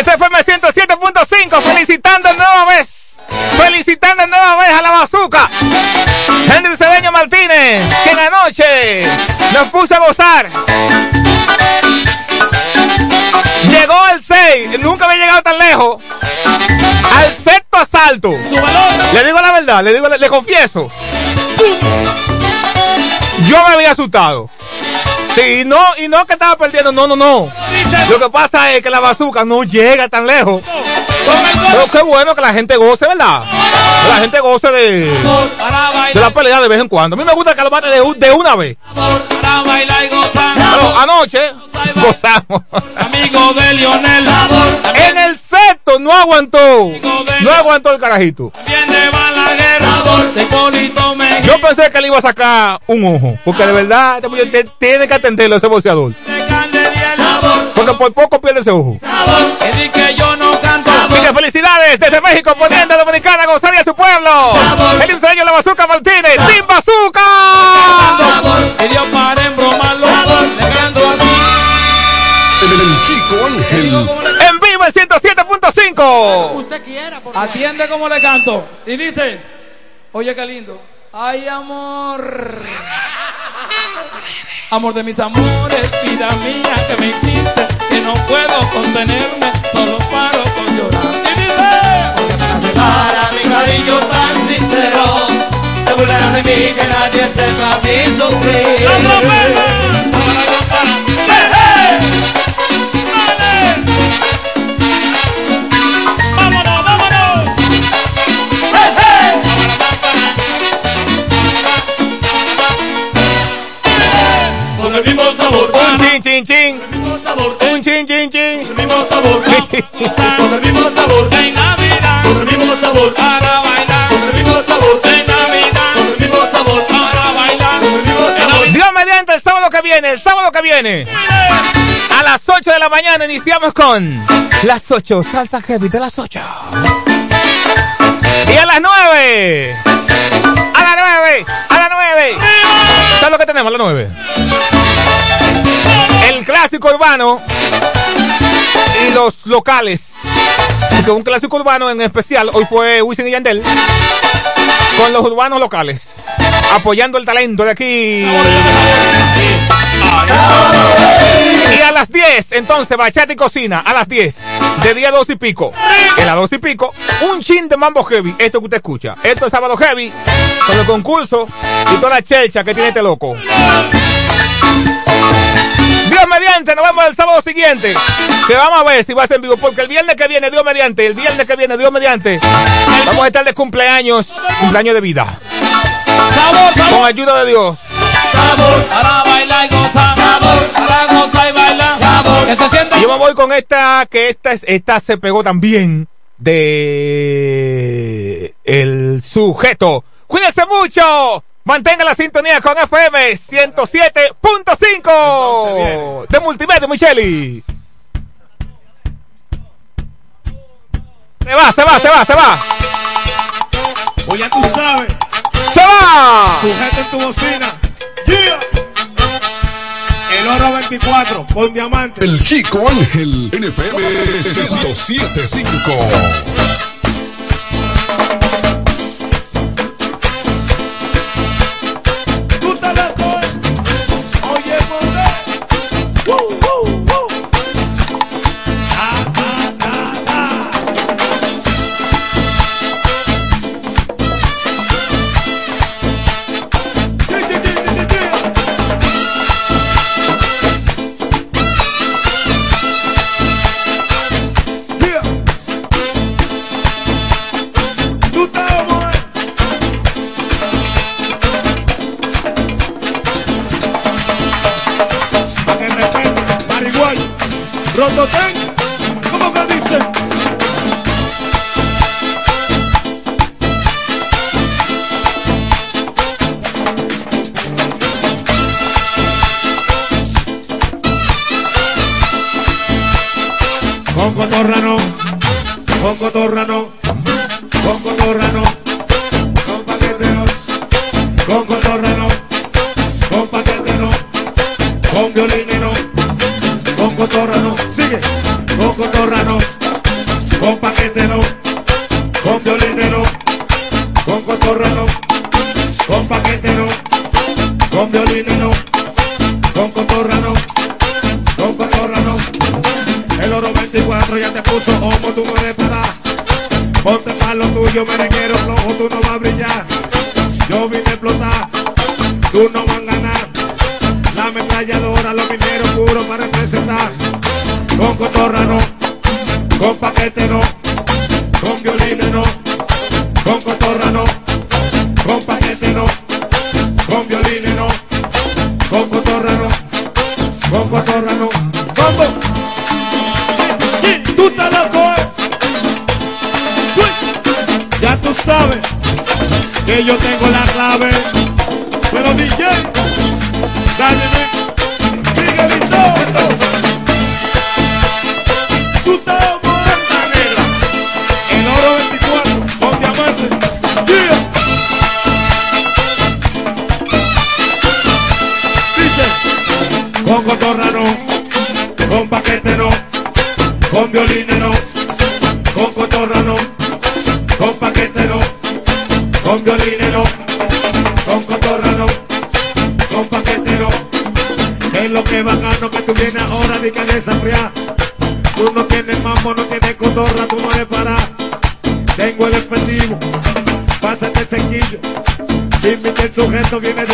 Desde FM 107.5, felicitando nueva vez. Felicitando nueva vez a la bazooka. Henry Cedeño Martínez, que en la noche nos puso a gozar. Llegó al 6, nunca había llegado tan lejos. Al sexto asalto. Le digo la verdad, le digo, le, le confieso. Yo me había asustado. Sí, y no, y no que estaba perdiendo, no, no, no. Lo que pasa es que la bazooka no llega tan lejos. Pero qué bueno que la gente goce, ¿verdad? Que la gente goce de, de la pelea de vez en cuando. A mí me gusta que lo mate de, un- de una vez. Pero anoche gozamos. Amigo de Lionel. En el sexto no aguantó. No aguantó el carajito. Yo pensé que le iba a sacar un ojo. Porque de verdad, este tiene que atenderlo ese boxeador. Porque por poco pierde ese ojo. Di que yo no canto. Así que felicidades desde México, poniendo a Dominicana a gozar y a su pueblo. El enseño la Bazooka Martínez. ¡Team Bazooka! Y Dios para embromarlo. Así. El chico Ángel. En vivo en 107.5. Usted quiera, Atiende como le canto. Y dice, oye qué lindo. Ay, amor. [LAUGHS] Amor de mis amores, vida mía que me hiciste, que no puedo contenerme, solo paro con llorar. Y dice, Para mi cariño tan sincero, se burlará de mí que nadie sepa mi sufrir. ¡La trompeta! ¡Vámonos, el mismo sabor, Un chin, chin, chin. sabor, Un chin, chin, chin. el mismo sabor, [LAUGHS] con el mismo sabor en Navidad, con el mismo sabor para bailar, con el mismo sabor en Navidad, con el mismo sabor. Para bailar, con el mismo sabor. Dios mediante el sábado que viene, el sábado que viene. A las 8 de la mañana iniciamos con las 8, salsa heavy de las 8. Y a las 9. A las 9. A las 9. ¿Sabes lo que tenemos a las 9? El clásico urbano y los locales un clásico urbano en especial, hoy fue Wisin y Yandel, con los urbanos locales, apoyando el talento de aquí. Y a las 10, entonces, bachata y cocina, a las 10, de día 2 y pico. En las 2 y pico, un chin de mambo heavy, esto que usted escucha. Esto es sábado heavy, con el concurso y toda la chelcha que tiene este loco. Dios mediante, nos vemos el sábado siguiente. Que vamos a ver si va a ser en vivo. Porque el viernes que viene, Dios mediante, el viernes que viene, Dios mediante, vamos a estar de cumpleaños, cumpleaños de vida. Sabor, sabor. Con ayuda de Dios. Sabor, para bailar y gozar. Sabor, Y yo me voy con esta, que esta, es- esta se pegó también de el sujeto. Cuídense mucho. Mantenga la sintonía con FM 107.5 de Multimedia, Micheli. Se va, se va, se va, se va. Pues ya tú sabes. Se va. Sujeta en tu bocina. Yeah. Oro 24 con diamante. El Chico Ángel, NFM 1075. Rototén, ¿cómo que dice? Con cotorrano, con cotorrano, yo tengo sujeto viene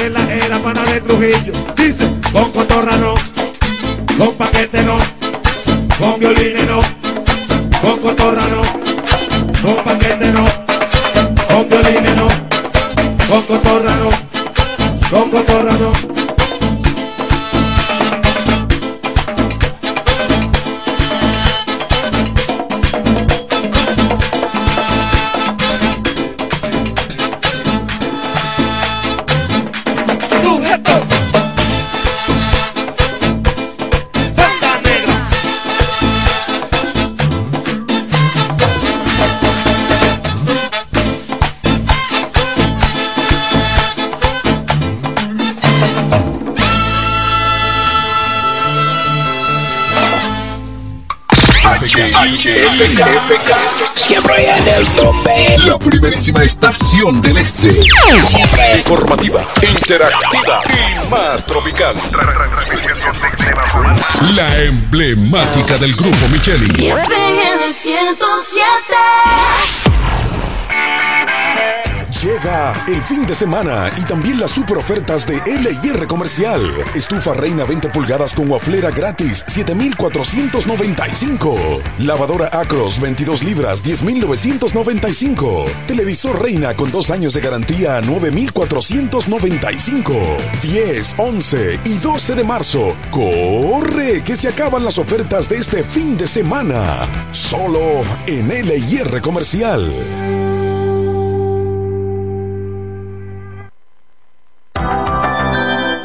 Tope. La primerísima estación del este. Siempre informativa, interactiva y más tropical. La emblemática del grupo Micheli. FM 107. Llega el fin de semana y también las super ofertas de LIR Comercial. Estufa Reina 20 pulgadas con waflera gratis, 7,495. Lavadora Acros 22 libras, 10,995. Televisor Reina con dos años de garantía, 9,495. 10, 11 y 12 de marzo. ¡Corre! Que se acaban las ofertas de este fin de semana. Solo en LIR Comercial.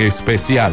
Especial.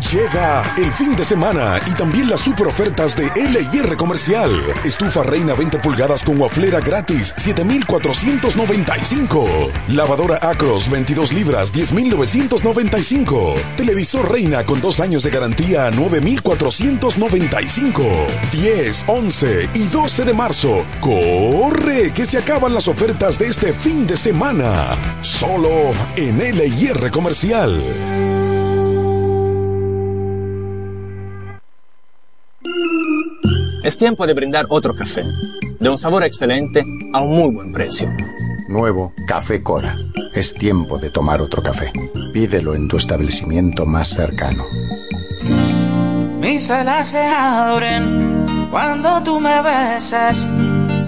Llega el fin de semana y también las super ofertas de LIR Comercial. Estufa Reina 20 pulgadas con waflera gratis, 7,495. Lavadora Acros 22 libras, 10,995. Televisor Reina con dos años de garantía, 9,495. 10, 11 y 12 de marzo. ¡Corre! Que se acaban las ofertas de este fin de semana. Solo en LIR Comercial. Es tiempo de brindar otro café, de un sabor excelente a un muy buen precio. Nuevo Café Cora. Es tiempo de tomar otro café. Pídelo en tu establecimiento más cercano. Mis alas se abren cuando tú me besas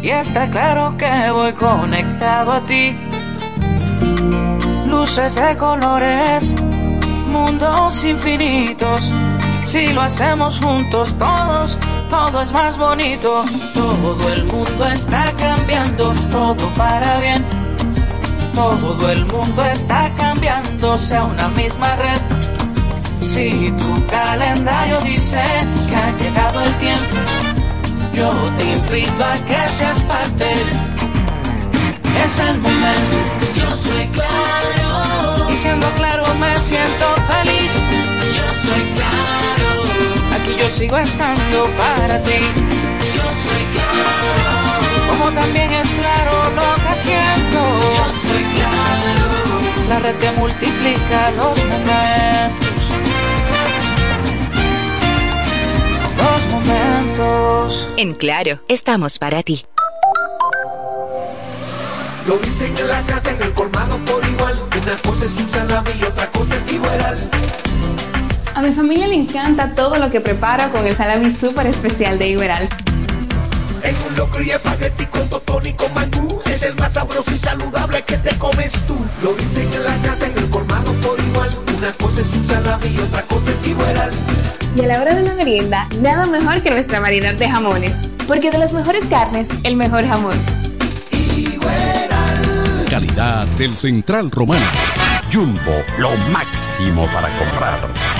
y está claro que voy conectado a ti. Luces de colores, mundos infinitos. Si lo hacemos juntos todos, todo es más bonito. Todo el mundo está cambiando, todo para bien. Todo el mundo está cambiando, sea una misma red. Si tu calendario dice que ha llegado el tiempo, yo te invito a que seas parte. Es el momento. Yo soy claro. Y siendo claro me siento feliz. Yo soy claro. Aquí yo sigo estando para ti. Yo soy claro. Como también es claro lo que siento. Yo soy claro. La red que multiplica los momentos. Los momentos. En Claro, estamos para ti. Lo dicen en la casa, en el colmado por igual. Una cosa es un salami y otra cosa es igual. A mi familia le encanta todo lo que preparo con el salami súper especial de Iberal. En un locro y espagueti con totón y con mangú. Es el más sabroso y saludable que te comes tú. Lo dicen en la casa, en el colmado por igual. Una cosa es un salami y otra cosa es igual. Y a la hora de la merienda, nada mejor que nuestra variedad de jamones. Porque de las mejores carnes, el mejor jamón. calidad del Central Romano. Jumbo, lo máximo para comprar.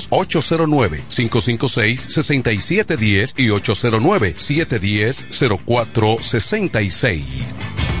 809-556-6710 y 809-710-0466.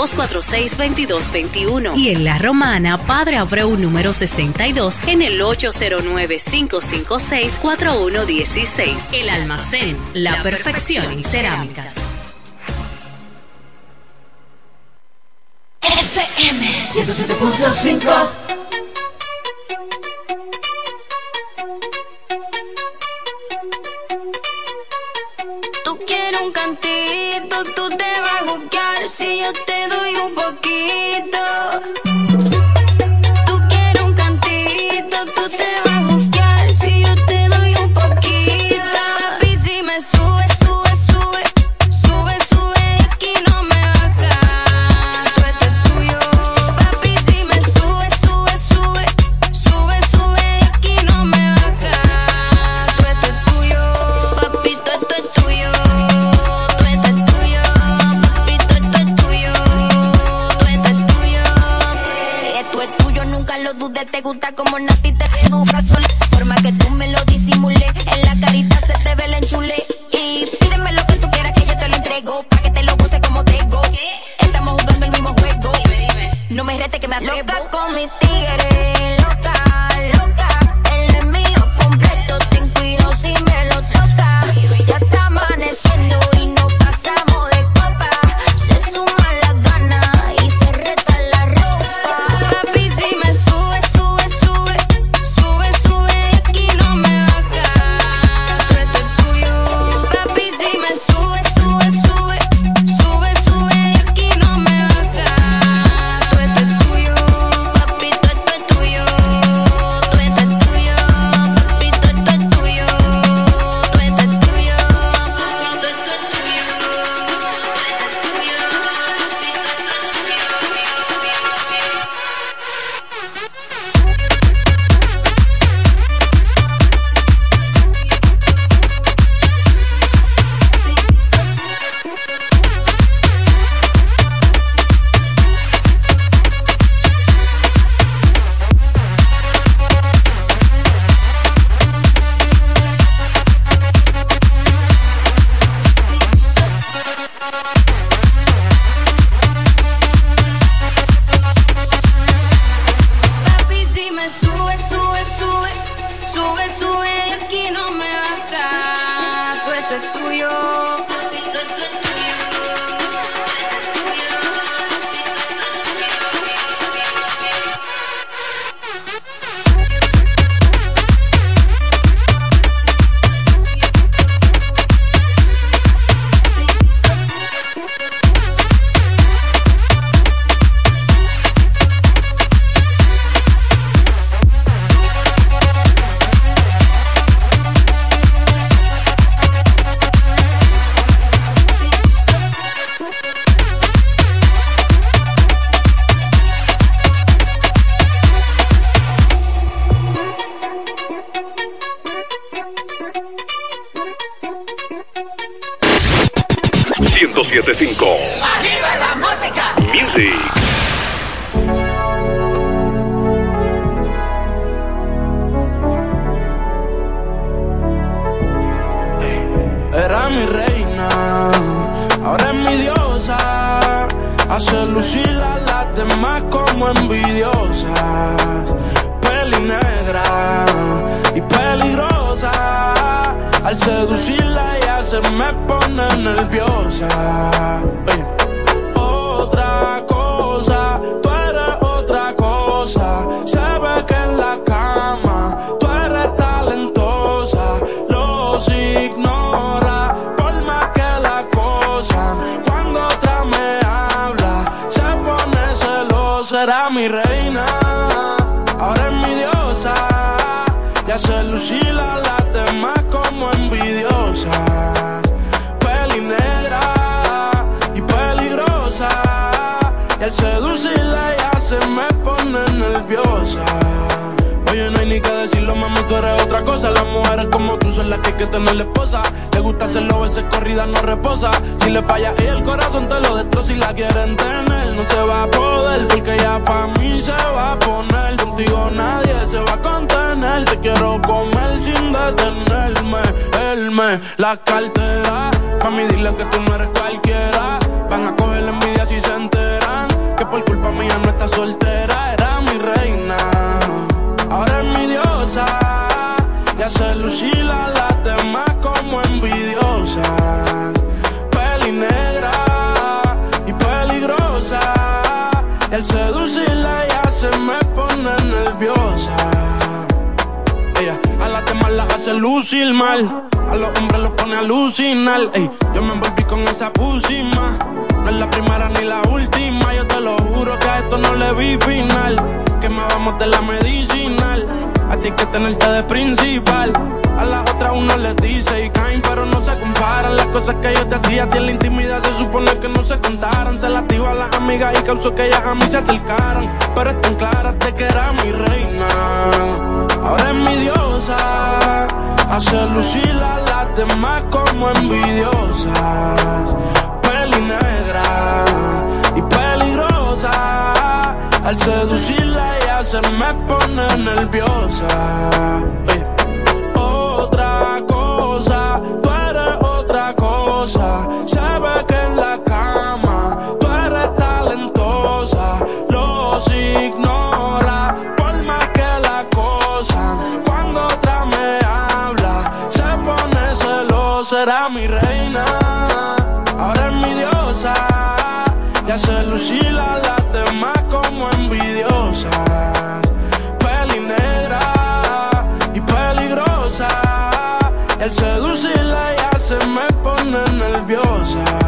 809-246-2221. Y en La Romana, Padre Abreu, número 62, en el 809-556-4116. El almacén, la perfección en cerámicas. FM 107.5 Tú quieres un cantito, tú te vas a buscar si yo te doy un poquito. Te gusta como Nati te educa sola. Forma que tú me lo disimulé. En la carita se te ve el enchule. Y pídeme lo que tú quieras que yo te lo entrego. Pa' que te lo goce como tengo. Estamos jugando el mismo juego. No me rete que me atrevo. Loca con mi tigre. era mi reina, ahora es mi diosa. Y hace lucir a las demás como envidiosa. Peli negra y peligrosa. El seducirla ya se me pone nerviosa.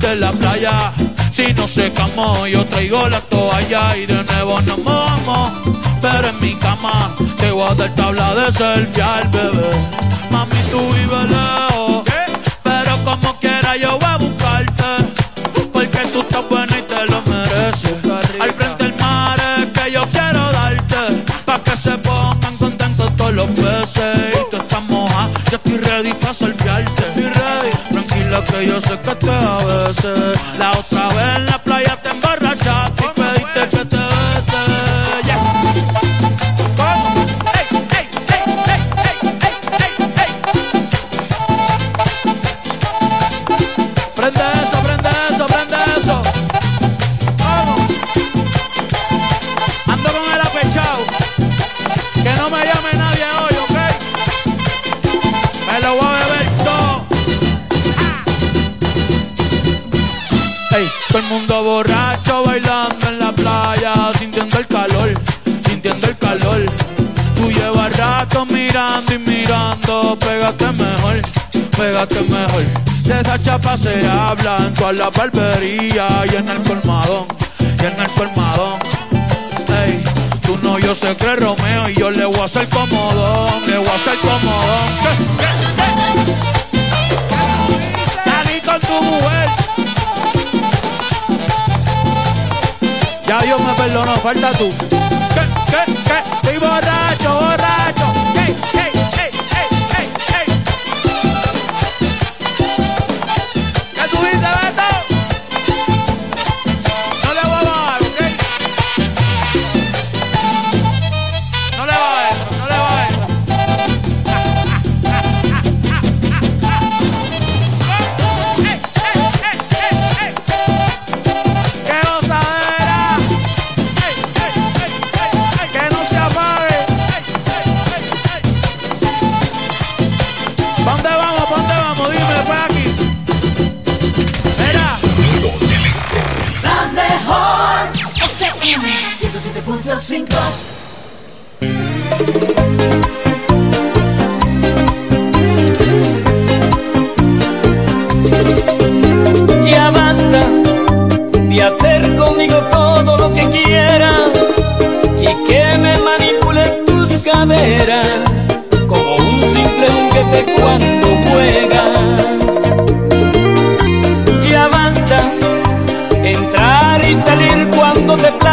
de la playa. Si no se camó, yo traigo la toalla y de nuevo nos mojamos. Pero en mi cama te voy a dar tabla de selfie bebé. Mami, tú vive lejos, pero como quiera yo voy a buscarte. Porque tú estás buena y la barbería y en el colmadón, y en el colmadón. Ey, tú no, yo sé que Romeo y yo le voy a hacer comodón, le voy a hacer comodón. Salí con tu mujer. Ya Dios me perdonó, falta tú. ¿Qué, qué, qué? Estoy borracho.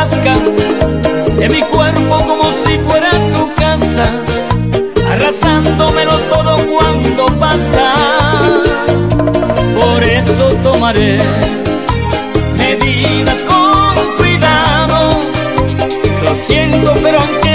De mi cuerpo como si fuera tu casa, arrasándomelo todo cuando pasa. Por eso tomaré medidas con cuidado. Lo siento, pero aunque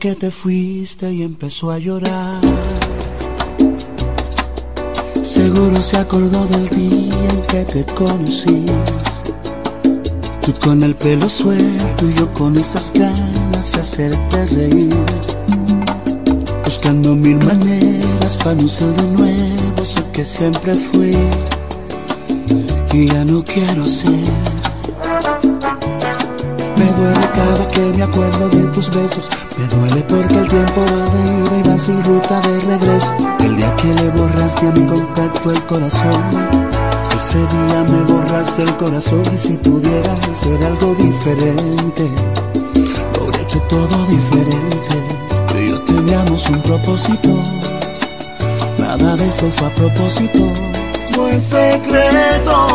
Que te fuiste y empezó a llorar. Seguro se acordó del día en que te conocí. Tú con el pelo suelto y yo con esas ganas de hacerte reír. Buscando mil maneras para no ser de nuevo eso que siempre fui. Y ya no quiero ser. Me duele cada que me acuerdo de tus besos. Me duele porque el tiempo va de ida y va sin ruta de regreso. El día que le borraste a mi contacto el corazón. Ese día me borraste el corazón y si pudiera hacer algo diferente, lo hecho todo diferente. Tú y yo teníamos un propósito, nada de eso fue a propósito. No es secreto.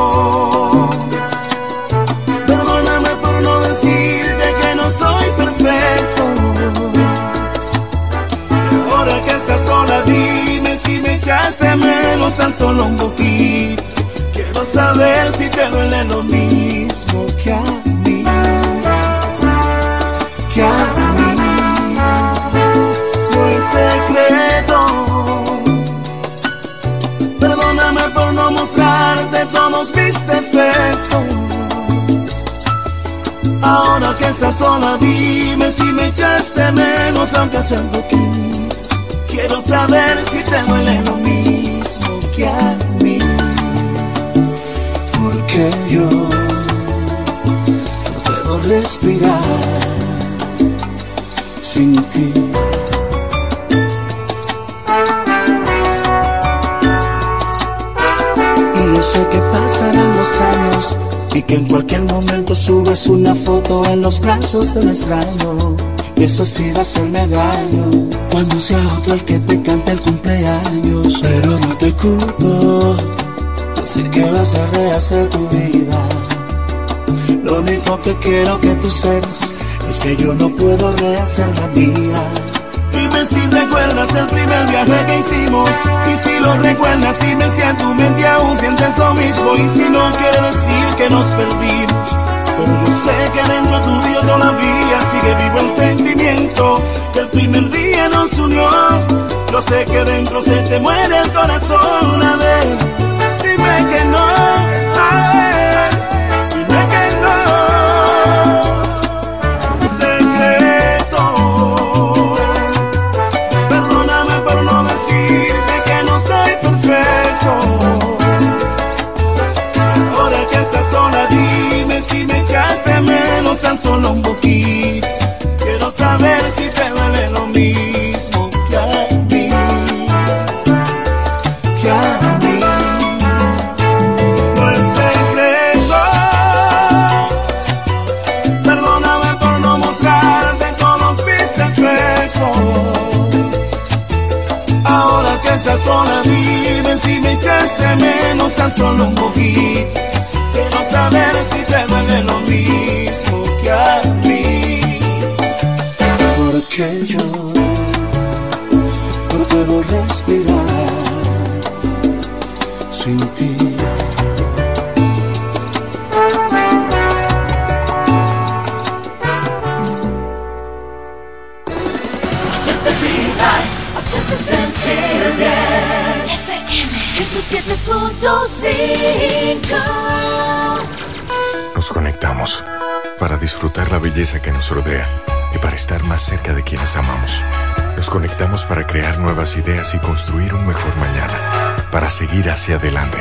Solo un poquito. Quiero saber si te duele lo mismo que a mí. Que a mí. No es secreto. Perdóname por no mostrarte todos mis defectos. Ahora que estás sola, dime si me echaste menos, aunque sea un poquito. Quiero saber si te duele lo mismo que a mí. Porque yo no puedo respirar sin ti. Y yo sé que pasarán los años y que en cualquier momento subes una foto en los brazos del extraño. Eso sí va a hacerme daño cuando sea otro el que te cante el cumpleaños. Pero no te culpo, así que vas a rehacer tu vida. Lo único que quiero que tú sepas es que yo no puedo rehacer la mía. Dime si recuerdas el primer viaje que hicimos Y si lo recuerdas dime si en tu mente aún sientes lo mismo Y si no quiere decir que nos perdimos Pero yo sé que dentro tuyo todavía sigue vivo el sentimiento Que el primer día nos unió. Yo sé que dentro se te muere el corazón. A ver, dime que no puedo respirar sin ti. Hacerte vibrar, hacerte sentir bien. FM 107.5 Nos conectamos para disfrutar la belleza que nos rodea y para estar más cerca de quienes amamos. Conectamos para crear nuevas ideas y construir un mejor mañana, para seguir hacia adelante.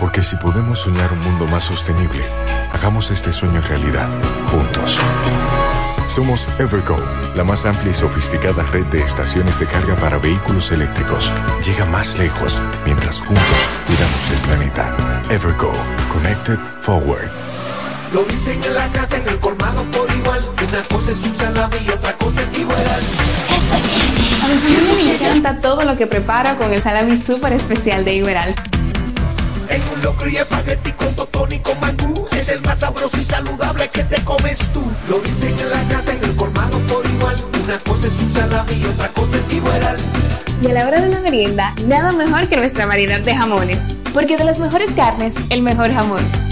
Porque si podemos soñar un mundo más sostenible, hagamos este sueño realidad, juntos. Somos Evergo, la más amplia y sofisticada red de estaciones de carga para vehículos eléctricos. Llega más lejos mientras juntos cuidamos el planeta. Evergo, Connected Forward. Lo dicen en la casa, en el colmado por igual. Una cosa es un salami y otra cosa es igual. A mi familia me encanta todo lo que prepara con el salami súper especial de Iberal. En un locro y espagueti con totón y con mangú Es el más sabroso y saludable que te comes tú Lo dicen en la casa, en el colmado por igual Una cosa es un salami y otra cosa es igual Y a la hora de la merienda, nada mejor que nuestra variedad de jamones. Porque de las mejores carnes, el mejor jamón.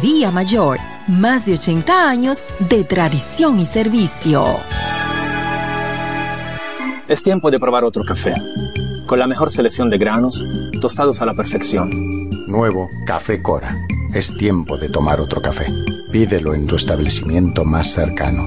Mayor, Más de 80 años de tradición y servicio. Es tiempo de probar otro café. Con la mejor selección de granos, tostados a la perfección. Nuevo Café Cora. Es tiempo de tomar otro café. Pídelo en tu establecimiento más cercano.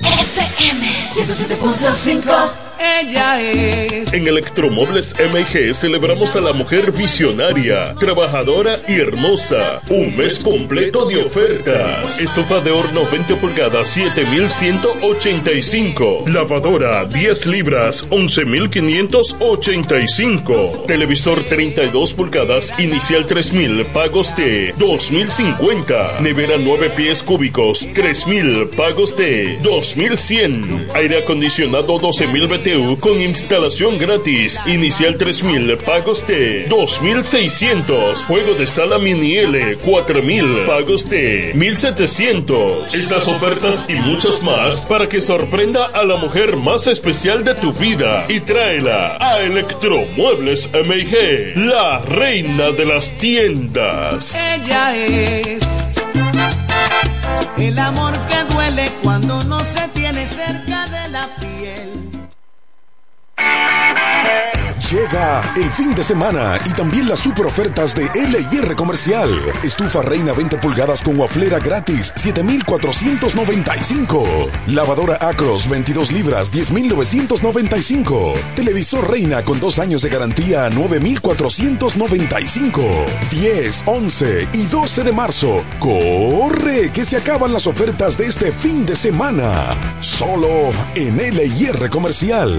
FM 107.5 ella es. En Electromuebles MG celebramos a la mujer visionaria, trabajadora y hermosa. Un mes completo de ofertas. Estufa de horno 20 pulgadas, 7185. Lavadora 10 libras, 11585. Televisor 32 pulgadas, inicial 3000, pagos de 2050. Nevera 9 pies cúbicos, 3000, pagos de 2100. Aire acondicionado 12000 Con instalación gratis. Inicial 3000, pagos de 2600. Juego de sala mini L 4000, pagos de 1700. Estas ofertas y muchas más para que sorprenda a la mujer más especial de tu vida y tráela a Electromuebles MIG, la reina de las tiendas. Ella es el amor que duele cuando no se tiene cerca de la piel. Llega el fin de semana y también las super ofertas de LIR Comercial. Estufa Reina 20 pulgadas con waflera gratis, 7,495. Lavadora Acros 22 libras, 10,995. Televisor Reina con dos años de garantía, 9,495. 10, 11 y 12 de marzo. ¡Corre! Que se acaban las ofertas de este fin de semana. Solo en LIR Comercial.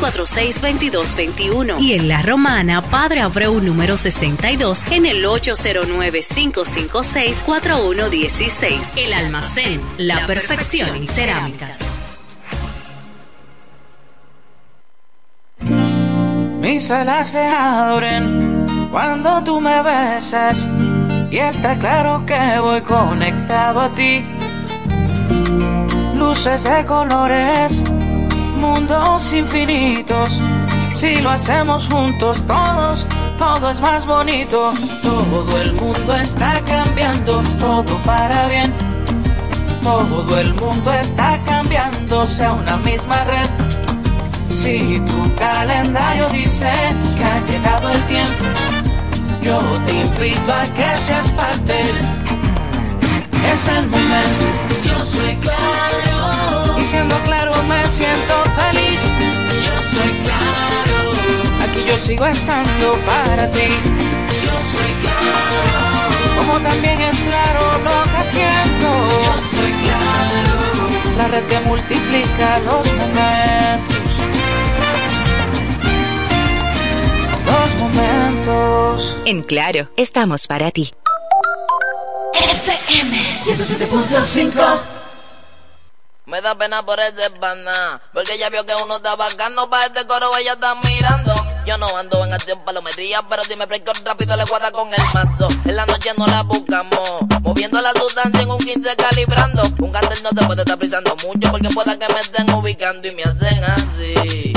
246-2221. Y en La Romana, Padre Abreu número 62 en el 809-556-4116. El almacén, la, perfección en cerámicas. Mis alas se abren cuando tú me besas y está claro que voy conectado a ti. Luces de colores mundos infinitos. Si lo hacemos juntos todos, todo es más bonito. Todo el mundo está cambiando, todo para bien. Todo el mundo está cambiando, sea una misma red. Si tu calendario dice que ha llegado el tiempo, yo te invito a que seas parte. Es el momento. Yo soy claro. Y siendo claro me siento feliz. Yo soy claro. Aquí yo sigo estando para ti. Yo soy claro. Como también es claro lo que siento. Yo soy claro. La red que multiplica los momentos. Los momentos. En Claro, estamos para ti. FM 107.5 Me da pena por ese pana, porque ella vio que uno está bacano para este coro, ella está mirando. Yo no ando en acción palometría, pero si me fresco rápido le guarda con el mazo. En la noche no la buscamos, moviendo la sustancia en un 15 calibrando. Un cartel no se puede estar frisando mucho, porque pueda que me estén ubicando y me hacen así.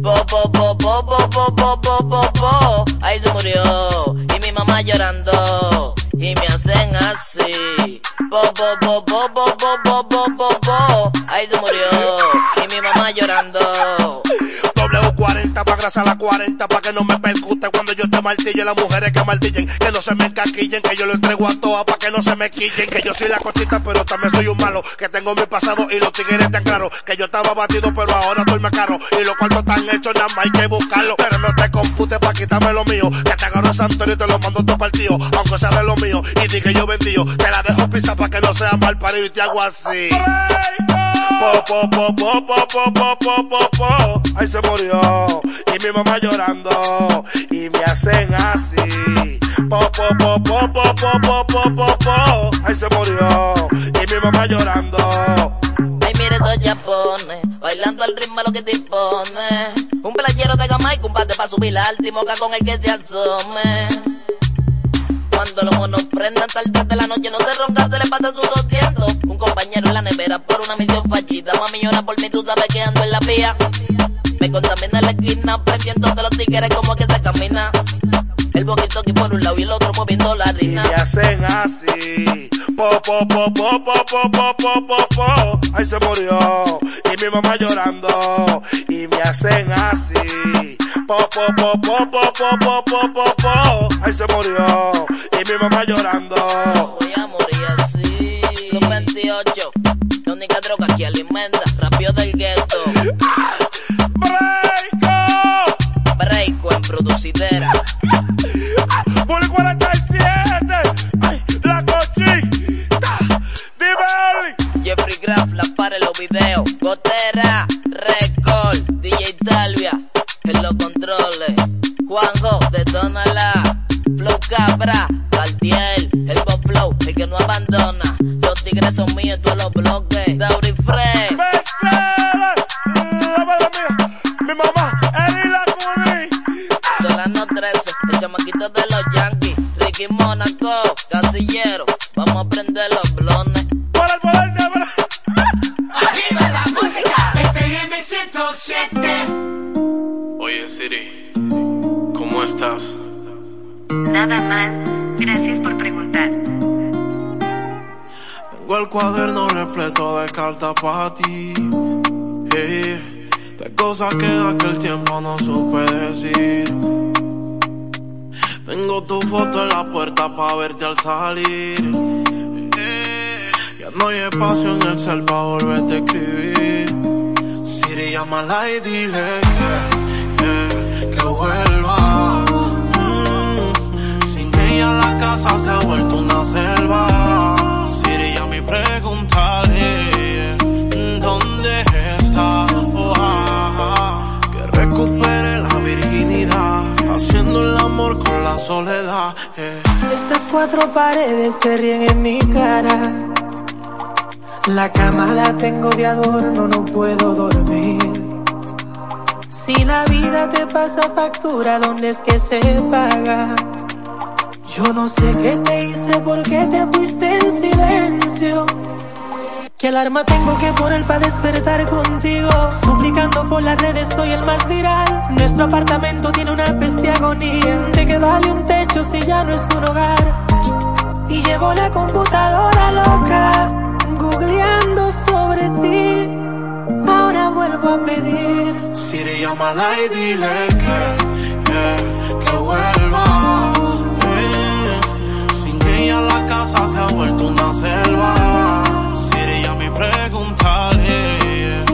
Po, po, po, po, po, po, po, po, po, po. Ahí se murió, y mi mamá llorando y me hacen así. Po, po, po, po, po, po, po, po, po, po. Ahí se murió y mi mamá llorando. W40 pa' grasa la 40 pa' que no me percute cuando yo te martillo las mujeres que maldillen. Que no se me encaquillen que yo lo entrego a todas pa' que no se me quillen. Que yo soy la cosita pero también soy un malo. Que tengo mi pasado y los tigres tan claro. Que yo estaba batido pero ahora estoy más caro. Y los cuartos están hechos nada más hay que buscarlo. Pero no te computes pa' quitarme lo mío. Que te agarro Santorio y te lo mando todo partido. Aunque sea de lo mío. Y di que yo vendío te la dejo pisar pa' que no sea mal parido y te hago así Po, po, po, po, po, po, po, po, po. Ahí se murió. Y mi mamá llorando. Y me hacen así. Po, po, po, po, po, po, po, po, po, po. Ahí se murió. Y mi mamá llorando. Ay, mire dos japones, bailando al ritmo lo que te impone. Un playero de gama y combate pa' subir la moca con el que se asome. Cuando los monos prendan tarde de la noche, no se ronca, se le pasa sus 200. Un compañero en la nevera por una misión fallida. Mami llora por mí, tú sabes que ando en la vía. Me contamina la esquina, prendiendo de los tigres como que se camina. El boquito aquí por un lado y el otro moviendo la rina. Y hacen así. Po, po, po, po, po, po, po, po, po, po. Ahí se murió. Y mi mamá llorando. Y me hacen así. Po, po, po, po, po, po, po, po, po, po. Ahí se murió. Y mi mamá llorando. Voy a morir así. Los 28. La única droga que alimenta. Rápido del gueto. ¡Breako! Breako en producidera. Bully 47. Ay, la cochita. Dime, Oli. Jeffrey Graff, la para en los videos. Gotera, Record, DJ Talvia, en los controles. Juanjo, detónala. Flow Cabra, Cartier, el Bob Flow, el que no abandona. Los tigres son míos, todos los bloques. Dauri Frey. Siri, ¿cómo estás? Nada mal. Gracias por preguntar. Tengo el cuaderno repleto de cartas para ti. eh, de cosas que en aquel tiempo no supe decir. Tengo tu foto en la puerta para verte al salir. eh, ya no hay espacio en el cel para volverte a escribir. Siri, llámala y dile que, que, vuelva. Mm, sin ella la casa se ha vuelto una selva. Siri, ya me preguntaré dónde está. Que recupere la virginidad, haciendo el amor con la soledad. Estas cuatro paredes se ríen en mi cara. La cama la tengo de adorno, no puedo dormir. Si la vida te pasa factura, ¿dónde es que se paga? Yo no sé qué te hice, por qué te fuiste en silencio. ¿Qué alarma tengo que poner para despertar contigo? Suplicando por las redes, soy el más viral. Nuestro apartamento tiene una peste agonía. ¿De qué vale un techo si ya no es un hogar? Y llevo la computadora loca, googleando sobre ti. Vuelvo a pedir. Siri, llámala y dile que, que, que vuelva. Eh, sin ella la casa se ha vuelto una selva. Siri, ya me preguntaré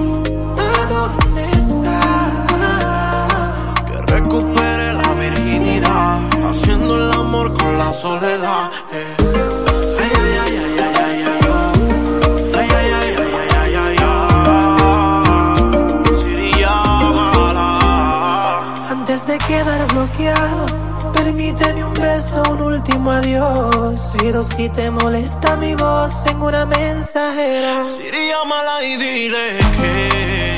¿A dónde está? que recupere la virginidad, haciendo el amor con la soledad. Un último adiós. Pero si te molesta mi voz, tengo una mensajera. Siri, llámala y dile que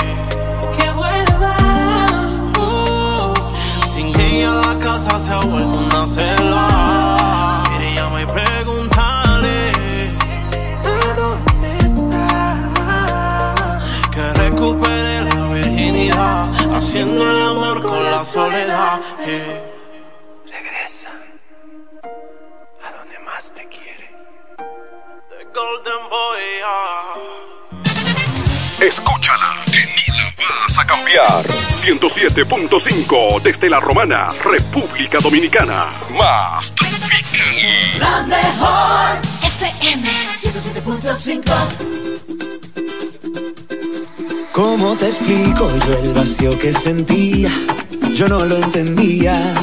Que vuelva. uh, sin ella la casa se ha vuelto una selva. Siri, llama y pregúntale ¿A dónde está? que recupere la virginidad, haciendo el amor con la soledad. eh. Golden Boy. ah. Escúchala, que no la vas a cambiar. 107.5 desde la Romana, República Dominicana. Más tropical. La mejor FM 107.5. ¿Cómo te explico yo el vacío que sentía? Yo no lo entendía.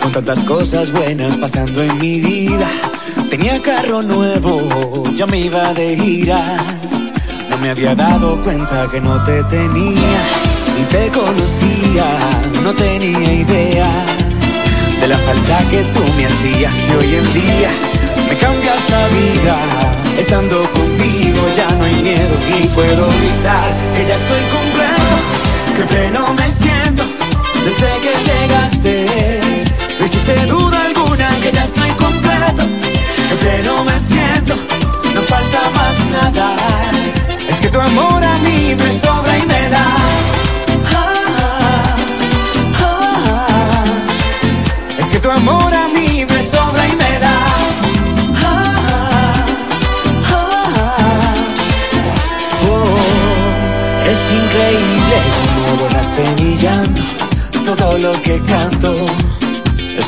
Con tantas cosas buenas pasando en mi vida. Tenía carro nuevo, ya me iba de gira. No me había dado cuenta que no te tenía y te conocía, no tenía idea de la falta que tú me hacías y hoy en día me cambias la vida. Estando contigo ya no hay miedo y puedo gritar que ya estoy completo, que pleno me siento desde que llegaste. No hiciste duda alguna que ya estoy que pleno me siento, no falta más nada. Es que tu amor a mí me sobra y me da. Es que tu amor a mí me sobra y me da. Oh, es increíble cómo borraste mi llanto. Todo lo que canto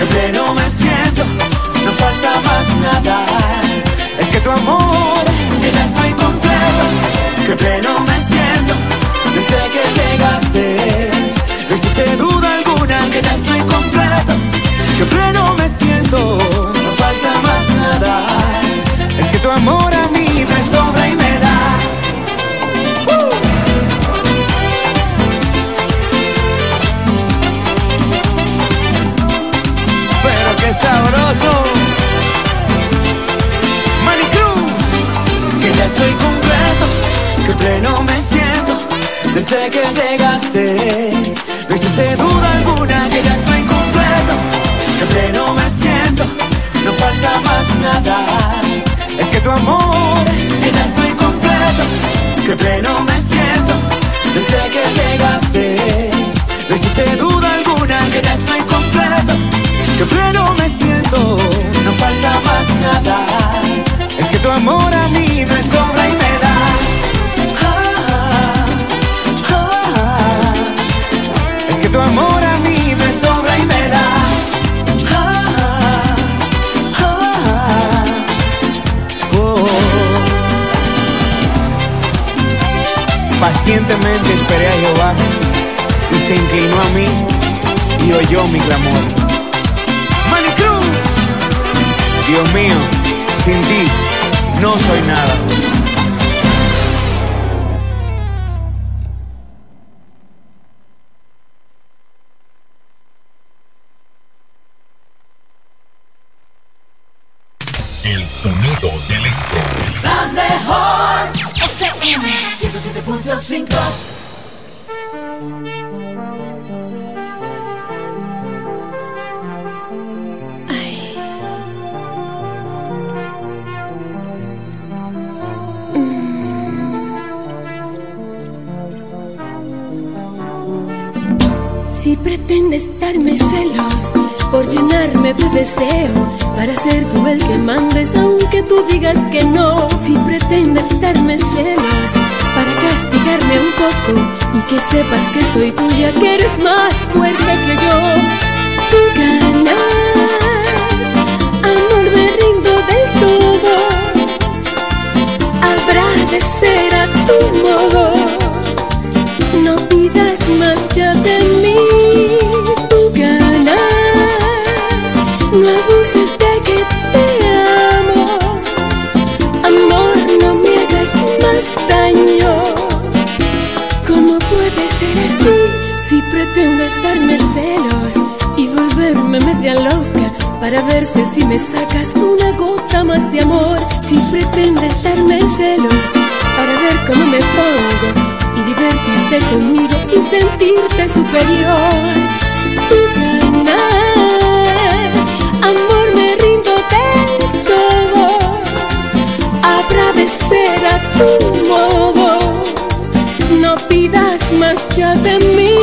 que pleno me siento, no falta más nada. Es que tu amor, ya estoy completo, que pleno me siento desde que llegaste. No hiciste duda alguna que ya estoy completo, que pleno me siento, no falta más nada. Es que tu amor, que ya estoy completo, que pleno me siento desde que llegaste. No hiciste duda alguna que ya estoy completo, que pleno me siento, Pacientemente esperé a Jehová y se inclinó a mí y oyó mi clamor. Manicruz, Dios mío, sin ti no soy nada. Deseo, para ser tú el que mandes, aunque tú digas que no. Si pretendes darme celos para castigarme un poco y que sepas que soy tuya, que eres más fuerte que yo. Tú ganas, amor, me rindo del todo. Habrá de ser a tu modo. No pidas más ya de mí, para ver si me sacas una gota más de amor? Si pretendes darme celos para ver cómo me pongo y divertirte conmigo y sentirte superior. Tú ganas, amor, me rindo del todo. Habrá de ser a tu modo. No pidas más ya de mí.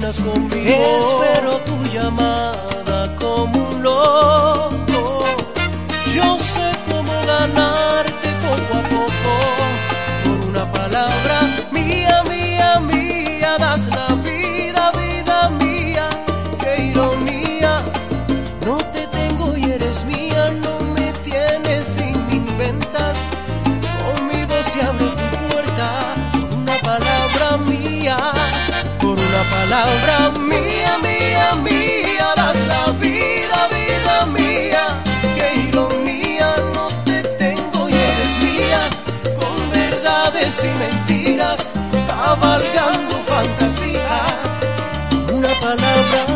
caminas conmigo. Espero tu llamada como un loco. Yo sé mentiras, cabalgando fantasías. Una palabra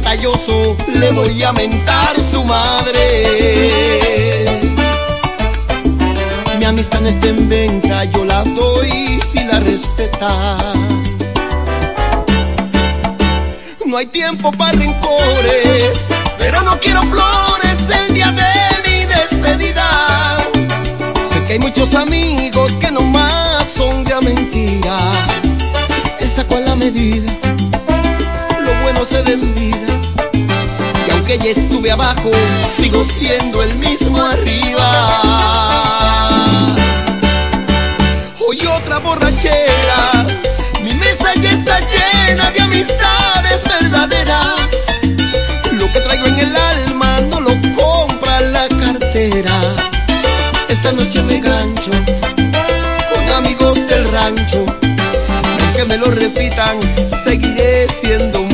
batalloso, le voy a mentar su madre. Mi amistad no está en venta, yo la doy si la respeta. No hay tiempo para rencores, pero no quiero flores el día de mi despedida. Sé que hay muchos amigos que nomás son de mentira. Él sacó la medida, bueno se da en vida. Y aunque ya estuve abajo, sigo siendo el mismo arriba. Hoy otra borrachera, mi mesa ya está llena de amistades verdaderas. Lo que traigo en el alma no lo compra la cartera. Esta noche me gancho con amigos del rancho. Aunque me lo repitan, seguiré siendo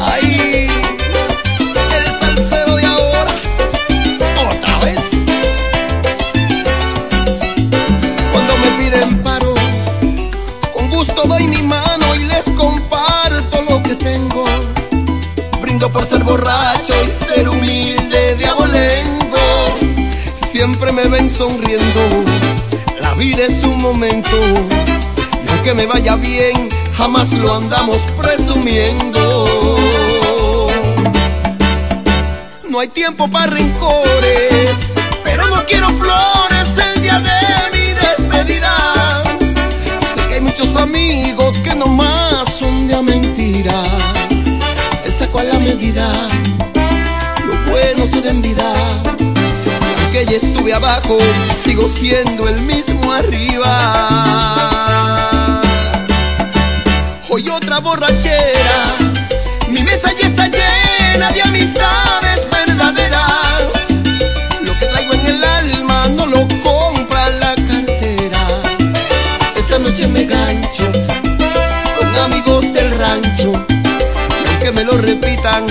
Ay, el salsero de ahora, otra vez. Cuando me piden paro, con gusto doy mi mano y les comparto lo que tengo. Brindo por ser borracho y ser humilde de abolengo. Siempre me ven sonriendo, vida es un momento. Y aunque me vaya bien, jamás lo andamos presumiendo. No hay tiempo para rencores, pero no quiero flores el día de mi despedida. Sé que hay muchos amigos que nomás son de a mentira. Él sacó a la medida, lo bueno se da en vida. Ya estuve abajo, sigo siendo el mismo arriba. Hoy otra borrachera, mi mesa ya está llena de amistades verdaderas. Lo que traigo en el alma no lo compra la cartera. Esta noche me gancho con amigos del rancho. Y me lo repitan,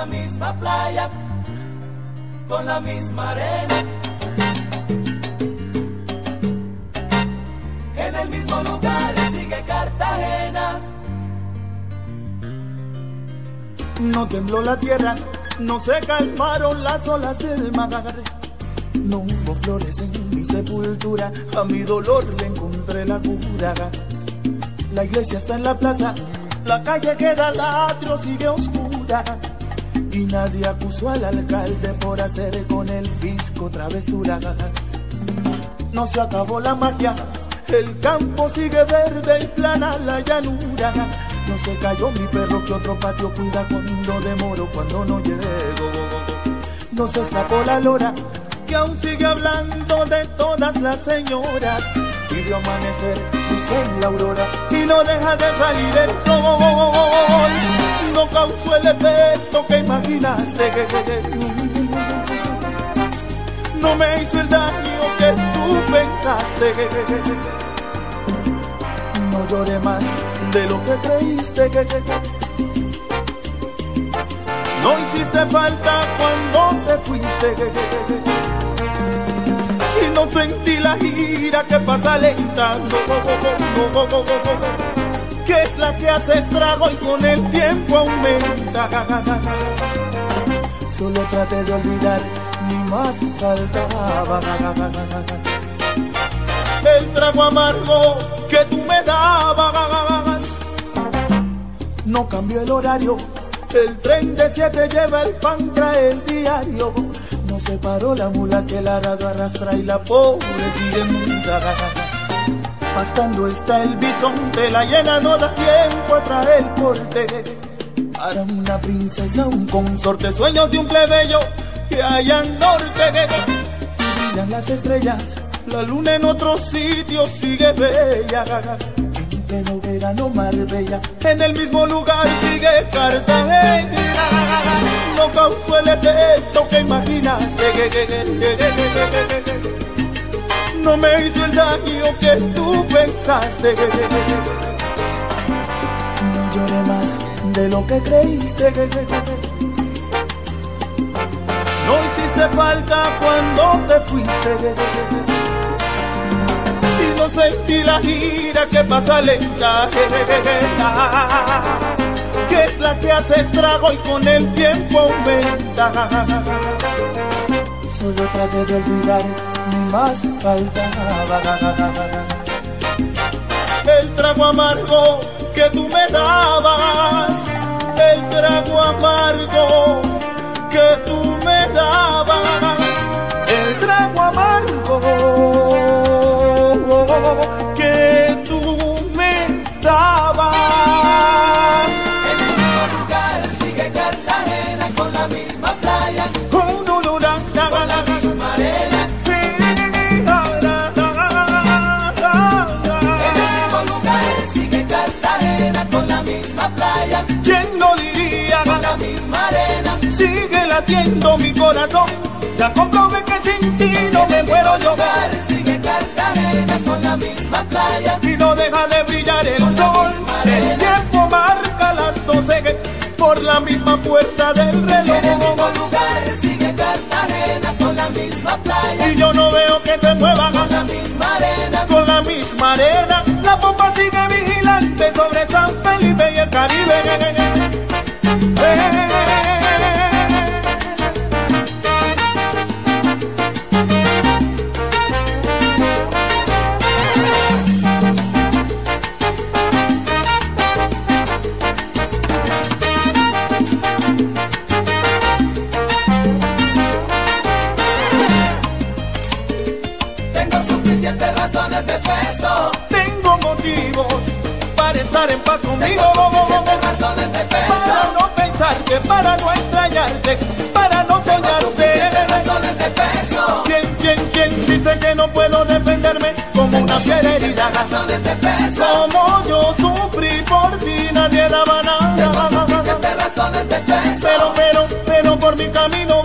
la misma playa, con la misma arena. En el mismo lugar sigue Cartagena. No tembló la tierra, no se calmaron las olas del mar. No hubo flores en mi sepultura, a mi dolor le encontré la cura. La iglesia está en la plaza, la calle queda al atrio, sigue oscura. Y nadie acusó al alcalde por hacer con el fisco travesuras. No se acabó la magia, el campo sigue verde y plana la llanura. No se cayó mi perro que otro patio cuida cuando demoro, cuando no llego. No se escapó la lora que aún sigue hablando de todas las señoras. Y amanecer luz en la aurora y no deja de salir el sol. No causó el efecto que imaginaste. No me hizo el daño que tú pensaste. No lloré más de lo que creíste. No hiciste falta cuando te fuiste. Y no sentí la gira que pasa lenta. Que es la que hace estrago y con el tiempo aumenta. Solo traté de olvidar, ni más faltaba. El trago amargo que tú me dabas. No cambió el horario El tren de siete lleva el pan, trae el diario. No se paró la mula que el arado arrastra y la pobre sigue muda. Bastando está el bisonte, la llena no da tiempo a traer porte. Para una princesa, un consorte, sueños de un plebeyo que en norte. Brillan las estrellas, la luna en otro sitio sigue bella. En pleno verano Marbella, en el mismo lugar sigue Cartagena. No causó el efecto que imaginaste. No me hizo el daño que tú pensaste. No lloré más de lo que creíste. No hiciste falta cuando te fuiste. Y no sentí la gira que pasa lenta. Que es la que hace estrago y con el tiempo aumenta. Solo traté de olvidar, más faltaba. El trago amargo que tú me dabas, el trago amargo que tú me dabas, latiendo mi corazón. Ya comprobé que sin ti no me muero yo. lugar sigue Cartagena con la misma playa, Y no deja de brillar el sol. El tiempo marca las doce por la misma puerta del en el mismo reloj. lugar sigue Cartagena con la misma playa, Y yo no veo que se mueva con la misma arena. con la misma arena. La pompa sigue vigilante sobre San Felipe y el Caribe. Tengo en paz conmigo. razones de peso. Para no pensarte, para no extrañarte, para no soñarte. razones de peso. ¿Quién, quién, quién dice que no puedo defenderme como una fiel herida? razones de peso. Como yo sufrí por ti, nadie daba nada. Tengo razones de peso. Pero, pero, pero por mi camino